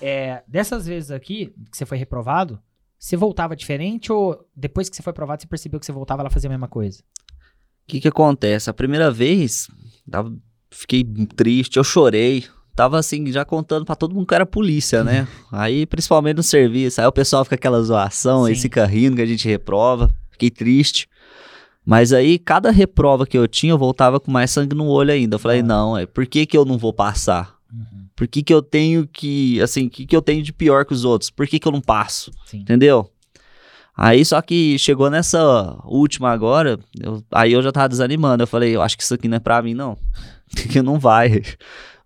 É, dessas vezes aqui, que você foi reprovado, você voltava diferente ou depois que você foi aprovado, você percebeu que você voltava ela fazia a mesma coisa? O que que acontece? A primeira vez, fiquei triste, eu chorei. Tava assim, já contando pra todo mundo que era polícia, né? aí, principalmente no serviço, aí o pessoal fica aquela zoação, aí Sim. fica rindo que a gente reprova. Fiquei triste. Mas aí, cada reprova que eu tinha, eu voltava com mais sangue no olho ainda. Eu falei, Ah. não, é, por que que eu não vou passar? Uhum, Por que que eu tenho que, assim, o que que eu tenho de pior que os outros? Por que que eu não passo? sim. Entendeu? Aí só que chegou nessa última agora, eu- aí eu já tava desanimando. Eu falei, eu acho que isso aqui não é pra mim, não. que não vai.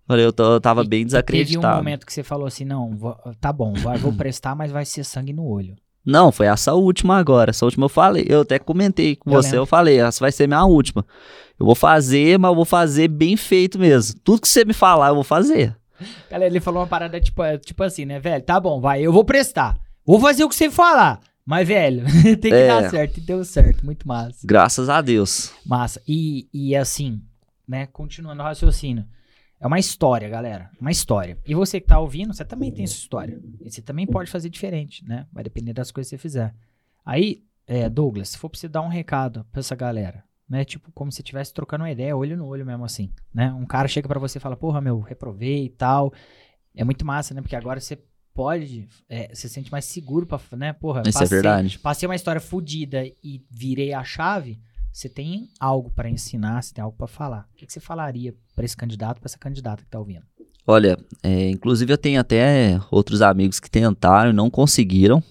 Eu, eu tava E bem Teve um desacreditado. momento que você falou assim, não, vou- tá bom, vai- vou prestar, mas vai ser sangue no olho. Não, foi essa última agora. Essa última eu falei. Eu até comentei com Eu você, lembro. eu falei, essa vai ser minha última. Eu vou fazer, mas eu vou fazer bem feito mesmo. Tudo que você me falar, eu vou fazer. Galera, ele falou uma parada tipo, é, tipo assim, né, velho? Tá bom, vai, eu vou prestar. Vou fazer o que você falar. Mas, velho, tem que É. dar certo. E deu certo. Muito massa. Graças a Deus. Massa. E, e assim, né, continuando o raciocínio. É uma história, galera. Uma história. E você que tá ouvindo, você também tem sua história. E você também pode fazer diferente, né? Vai depender das coisas que você fizer. Aí, é, Douglas, se for pra você dar um recado pra essa galera, né? Tipo, como se estivesse trocando uma ideia, olho no olho mesmo assim, né? Um cara chega pra você e fala, porra, meu, reprovei e tal. É muito massa, né? Porque agora você pode, é, você se sente mais seguro pra, né? Porra, Isso é verdade. passei uma história fodida e virei a chave, você tem algo pra ensinar, você tem algo pra falar. O que, que você falaria pra esse candidato, pra essa candidata que tá ouvindo? Olha, é, inclusive eu tenho até outros amigos que tentaram e não conseguiram.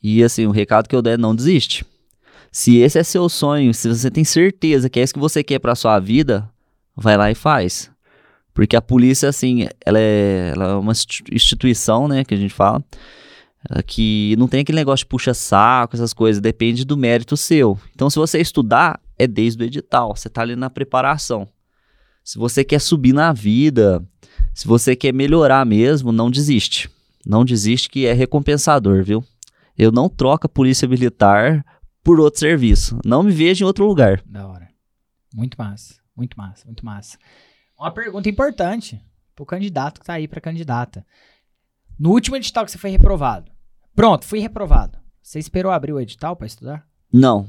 E assim, o recado que eu der é não desiste. Se esse é seu sonho, se você tem certeza que é isso que você quer para sua vida, vai lá e faz. Porque a polícia, assim, ela é, ela é uma instituição, né, que a gente fala, que não tem aquele negócio de puxa-saco, essas coisas, depende do mérito seu. Então, se você estudar, é desde o edital, você tá ali na preparação. Se você quer subir na vida, se você quer melhorar mesmo, não desiste. Não desiste que é recompensador, viu? Eu não troco a polícia militar por outro serviço. Não me vejo em outro lugar. Da hora. Muito massa, muito massa, muito massa. Uma pergunta importante pro candidato que tá aí pra candidata. No último edital que você foi reprovado. Pronto, fui reprovado. Você esperou abrir o edital para estudar? Não.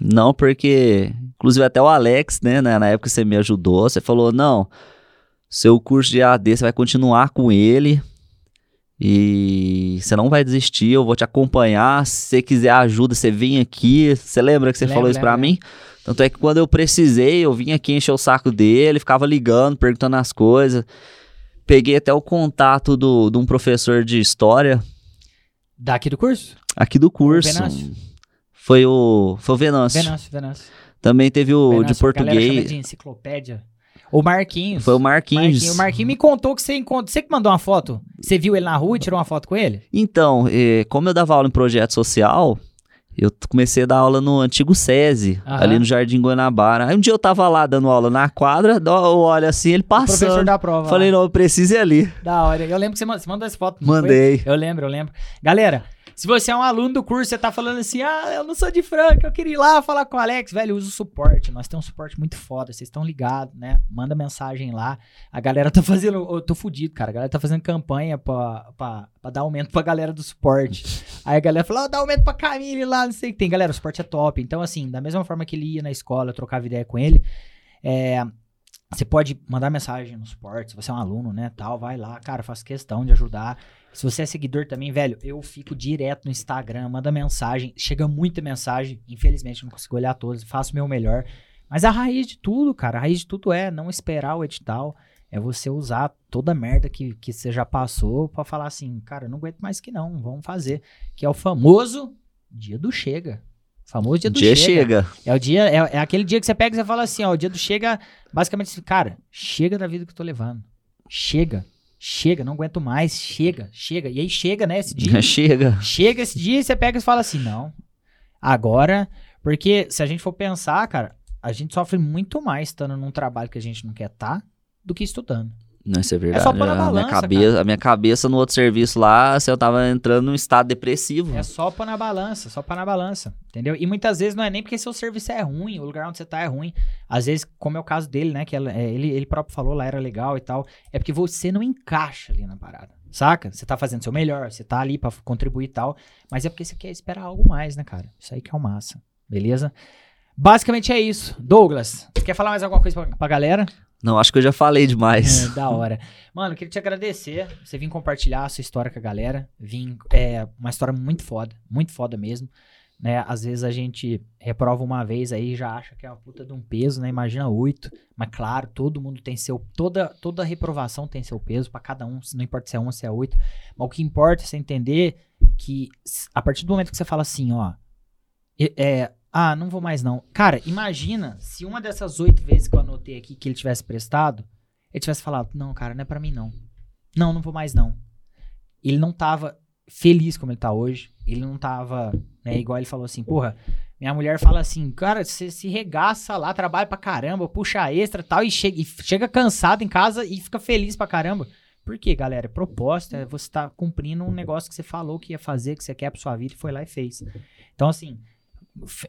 Não, porque. Inclusive até o Alex, né, na época você me ajudou, você falou: não, seu curso de AD você vai continuar com ele. E você não vai desistir, eu vou te acompanhar. Se você quiser ajuda, você vem aqui. Você lembra que você lembra, falou isso para mim? Tanto é que quando eu precisei, eu vim aqui encher o saco dele, ficava ligando, perguntando as coisas. Peguei até o contato do, de um professor de história. Daqui do curso? Aqui do curso. O foi o. Foi o Venâncio. Venâncio, Venâncio. Também teve o Venâncio, de português. de enciclopédia. O Marquinhos. Foi o Marquinhos. Marquinhos. O Marquinhos me contou que você encontrou. Você que mandou uma foto? Você viu ele na rua e tirou uma foto com ele? Então, eh, como eu dava aula em projeto social, eu comecei a dar aula no antigo SESI, ali no Jardim Guanabara. Aí um dia eu tava lá dando aula na quadra, eu olho assim, ele passando. O professor da prova. Falei, não, eu preciso ir ali. Da hora. Eu lembro que você, você mandou essa foto. Mandei. Eu lembro, eu lembro. Galera, se você é um aluno do curso, você tá falando assim, ah, eu não sou de Franca, eu queria ir lá falar com o Alex, velho, usa o suporte. Nós temos um suporte muito foda, vocês estão ligados, né? Manda mensagem lá. A galera tá fazendo, eu tô fudido, cara. A galera tá fazendo campanha pra, pra, pra dar aumento pra galera do suporte. Aí a galera fala, oh, dá aumento pra Camille lá, não sei o que tem. Galera, o suporte é top. Então, assim, da mesma forma que ele ia na escola, eu trocava ideia com ele, é, você pode mandar mensagem no suporte, se você é um aluno, né, tal, vai lá, cara, faço questão de ajudar. Se você é seguidor também, velho, eu fico direto no Instagram, manda mensagem, chega muita mensagem, infelizmente não consigo olhar todas, faço o meu melhor. Mas a raiz de tudo, cara, a raiz de tudo é não esperar o edital, é você usar toda a merda que, que você já passou para falar assim, cara, não aguento mais que não, vamos fazer. Que é o famoso dia do chega. famoso dia do dia chega. chega. É o dia, é, é, aquele dia que você pega e você fala assim, ó, o dia do chega, basicamente, cara, chega da vida que eu tô levando. Chega. Chega, não aguento mais, chega, chega. E aí chega, né, esse dia. chega. Chega esse dia e você pega e fala assim, não. Agora, porque se a gente for pensar, cara, a gente sofre muito mais estando num trabalho que a gente não quer estar tá, do que estudando. Não, isso é verdade. É só pôr na balança, a minha cabeça, A minha cabeça no outro serviço lá, assim, eu tava entrando num estado depressivo. É só pôr na balança, só pôr na balança, entendeu? E muitas vezes não é nem porque seu serviço é ruim, o lugar onde você tá é ruim. Às vezes, como é o caso dele, né, que é, ele, ele próprio falou lá, era legal e tal, é porque você não encaixa ali na parada, saca? Você tá fazendo seu melhor, você tá ali pra contribuir e tal, mas é porque você quer esperar algo mais, né, cara? Isso aí que é o massa, beleza? Basicamente é isso. Douglas, quer falar mais alguma coisa pra, pra galera? Não, acho que eu já falei demais. É, da hora. Mano, queria te agradecer. Você vir compartilhar a sua história com a galera. Vim, é uma história muito foda, muito foda mesmo. Né? Às vezes a gente reprova uma vez aí já acha que é uma puta de um peso, né? Imagina oito. Mas claro, todo mundo tem seu. Toda, toda reprovação tem seu peso para cada um. Não importa se é um se é oito. Mas o que importa é você entender que a partir do momento que você fala assim, ó. É, ah, não vou mais não. Cara, imagina se uma dessas oito vezes que eu anotei aqui que ele tivesse prestado, ele tivesse falado, não, cara, não é para mim não. Não, não vou mais não. Ele não tava feliz como ele tá hoje. Ele não tava, né, igual ele falou assim, porra, minha mulher fala assim, cara, você se regaça lá, trabalha pra caramba, puxa extra tal, e chega, e chega cansado em casa e fica feliz pra caramba. Por quê, galera? Proposta é você tá cumprindo um negócio que você falou que ia fazer, que você quer pra sua vida e foi lá e fez. Então, assim,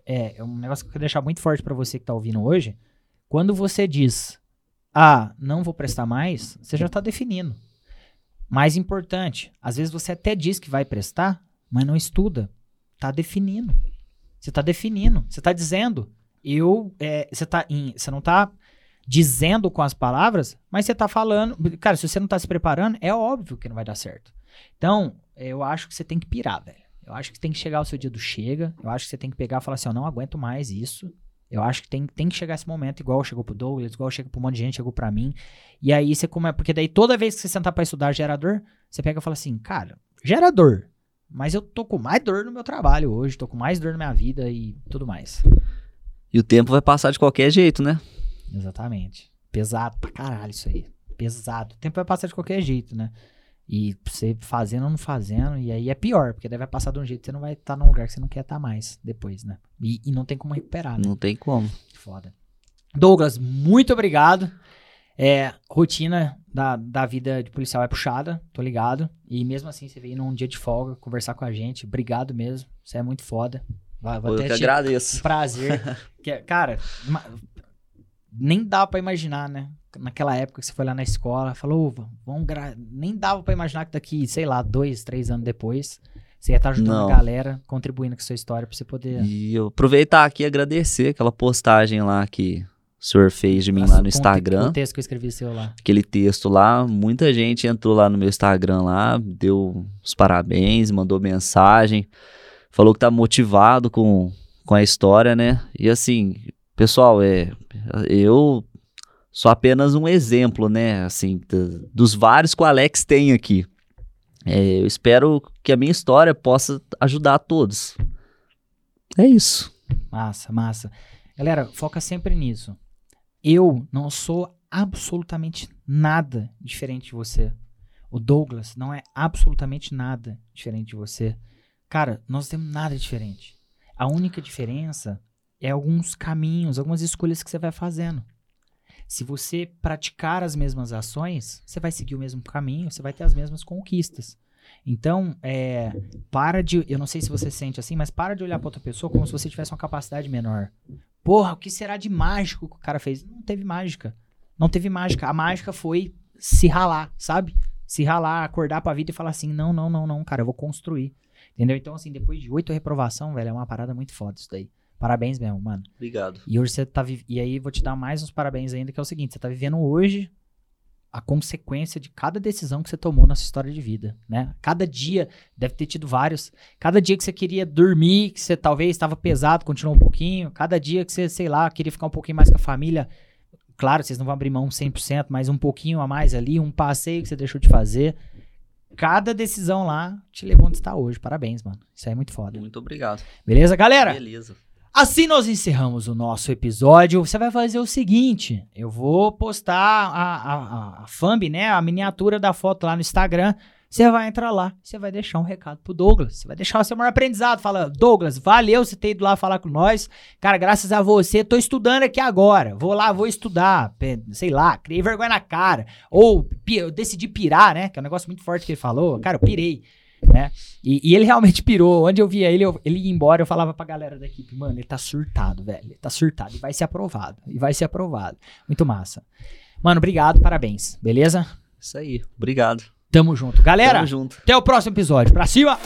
é, é um negócio que eu quero deixar muito forte para você que tá ouvindo hoje. Quando você diz, ah, não vou prestar mais, você já tá definindo. Mais importante, às vezes você até diz que vai prestar, mas não estuda. Tá definindo. Você tá definindo. Você tá dizendo. Eu. É, você, tá em, você não tá dizendo com as palavras, mas você tá falando. Cara, se você não tá se preparando, é óbvio que não vai dar certo. Então, eu acho que você tem que pirar, velho. Eu acho que tem que chegar o seu dia do chega. Eu acho que você tem que pegar e falar assim: eu não aguento mais isso. Eu acho que tem, tem que chegar esse momento, igual chegou pro Douglas, igual chega pra um monte de gente, chegou pra mim. E aí você come. Porque daí toda vez que você sentar pra estudar gerador, você pega e fala assim, cara, gerador. Mas eu tô com mais dor no meu trabalho hoje, tô com mais dor na minha vida e tudo mais. E o tempo vai passar de qualquer jeito, né? Exatamente. Pesado pra caralho isso aí. Pesado. O tempo vai passar de qualquer jeito, né? E você fazendo ou não fazendo, e aí é pior, porque daí vai passar de um jeito que você não vai estar num lugar que você não quer estar mais depois, né? E, e não tem como recuperar, né? Não tem como. Foda. Douglas, muito obrigado. É, rotina da, da vida de policial é puxada, tô ligado. E mesmo assim, você veio num dia de folga conversar com a gente. Obrigado mesmo. Você é muito foda. Vai, vou Eu até que te- agradeço. prazer. que, cara, nem dava pra imaginar, né? Naquela época que você foi lá na escola, falou, "Ô, vamos gra... nem dava pra imaginar que daqui, sei lá, dois, três anos depois, você ia estar ajudando Não. a galera, contribuindo com a sua história pra você poder. E eu aproveitar aqui e agradecer aquela postagem lá que o senhor fez de mim Nossa, lá no Instagram. O texto que eu escrevi seu lá. aquele texto lá, muita gente entrou lá no meu Instagram lá, deu os parabéns, mandou mensagem, falou que tá motivado com, com a história, né? E assim, pessoal, é, eu sou apenas um exemplo, né? Assim, dos vários que o Alex tem aqui. É, eu espero que a minha história possa ajudar a todos. É isso. Massa, massa. Galera, foca sempre nisso. Eu não sou absolutamente nada diferente de você. O Douglas não é absolutamente nada diferente de você. Cara, nós temos nada diferente. A única diferença é alguns caminhos, algumas escolhas que você vai fazendo. Se você praticar as mesmas ações, você vai seguir o mesmo caminho, você vai ter as mesmas conquistas. Então, é, para de. Eu não sei se você sente assim, mas para de olhar pra outra pessoa como se você tivesse uma capacidade menor. Porra, o que será de mágico que o cara fez? Não teve mágica. Não teve mágica. A mágica foi se ralar, sabe? Se ralar, acordar pra vida e falar assim: não, não, não, não, cara, eu vou construir. Entendeu? Então, assim, depois de oito reprovação, velho, é uma parada muito foda isso daí. Parabéns mesmo, mano. Obrigado. E hoje você tá vi- E aí vou te dar mais uns parabéns ainda, que é o seguinte: você tá vivendo hoje a consequência de cada decisão que você tomou na sua história de vida, né? Cada dia, deve ter tido vários. Cada dia que você queria dormir, que você talvez estava pesado, continuou um pouquinho. Cada dia que você, sei lá, queria ficar um pouquinho mais com a família. Claro, vocês não vão abrir mão 100%, mas um pouquinho a mais ali, um passeio que você deixou de fazer. Cada decisão lá te levou onde está hoje. Parabéns, mano. Isso aí é muito foda. Muito obrigado. Beleza, galera? Beleza. Assim nós encerramos o nosso episódio. Você vai fazer o seguinte: eu vou postar a, a, a, thumb, né? A miniatura da foto lá no Instagram. Você vai entrar lá, você vai deixar um recado pro Douglas. Você vai deixar o seu maior aprendizado. Fala, Douglas, valeu você ter ido lá falar com nós. Cara, graças a você, tô estudando aqui agora. Vou lá, vou estudar. Sei lá, criei vergonha na cara. Ou eu decidi pirar, né? Que é um negócio muito forte que ele falou. Cara, eu pirei. Né? E, e ele realmente pirou. Onde eu via ele, eu- ele ia embora, eu falava pra galera da equipe, mano, ele tá surtado, velho. Ele tá surtado. E vai ser aprovado. E vai ser aprovado. Muito massa. Mano, obrigado, parabéns. Beleza? Isso aí. Obrigado. Tamo junto. Galera, Tamo junto. até o próximo episódio. Pra cima!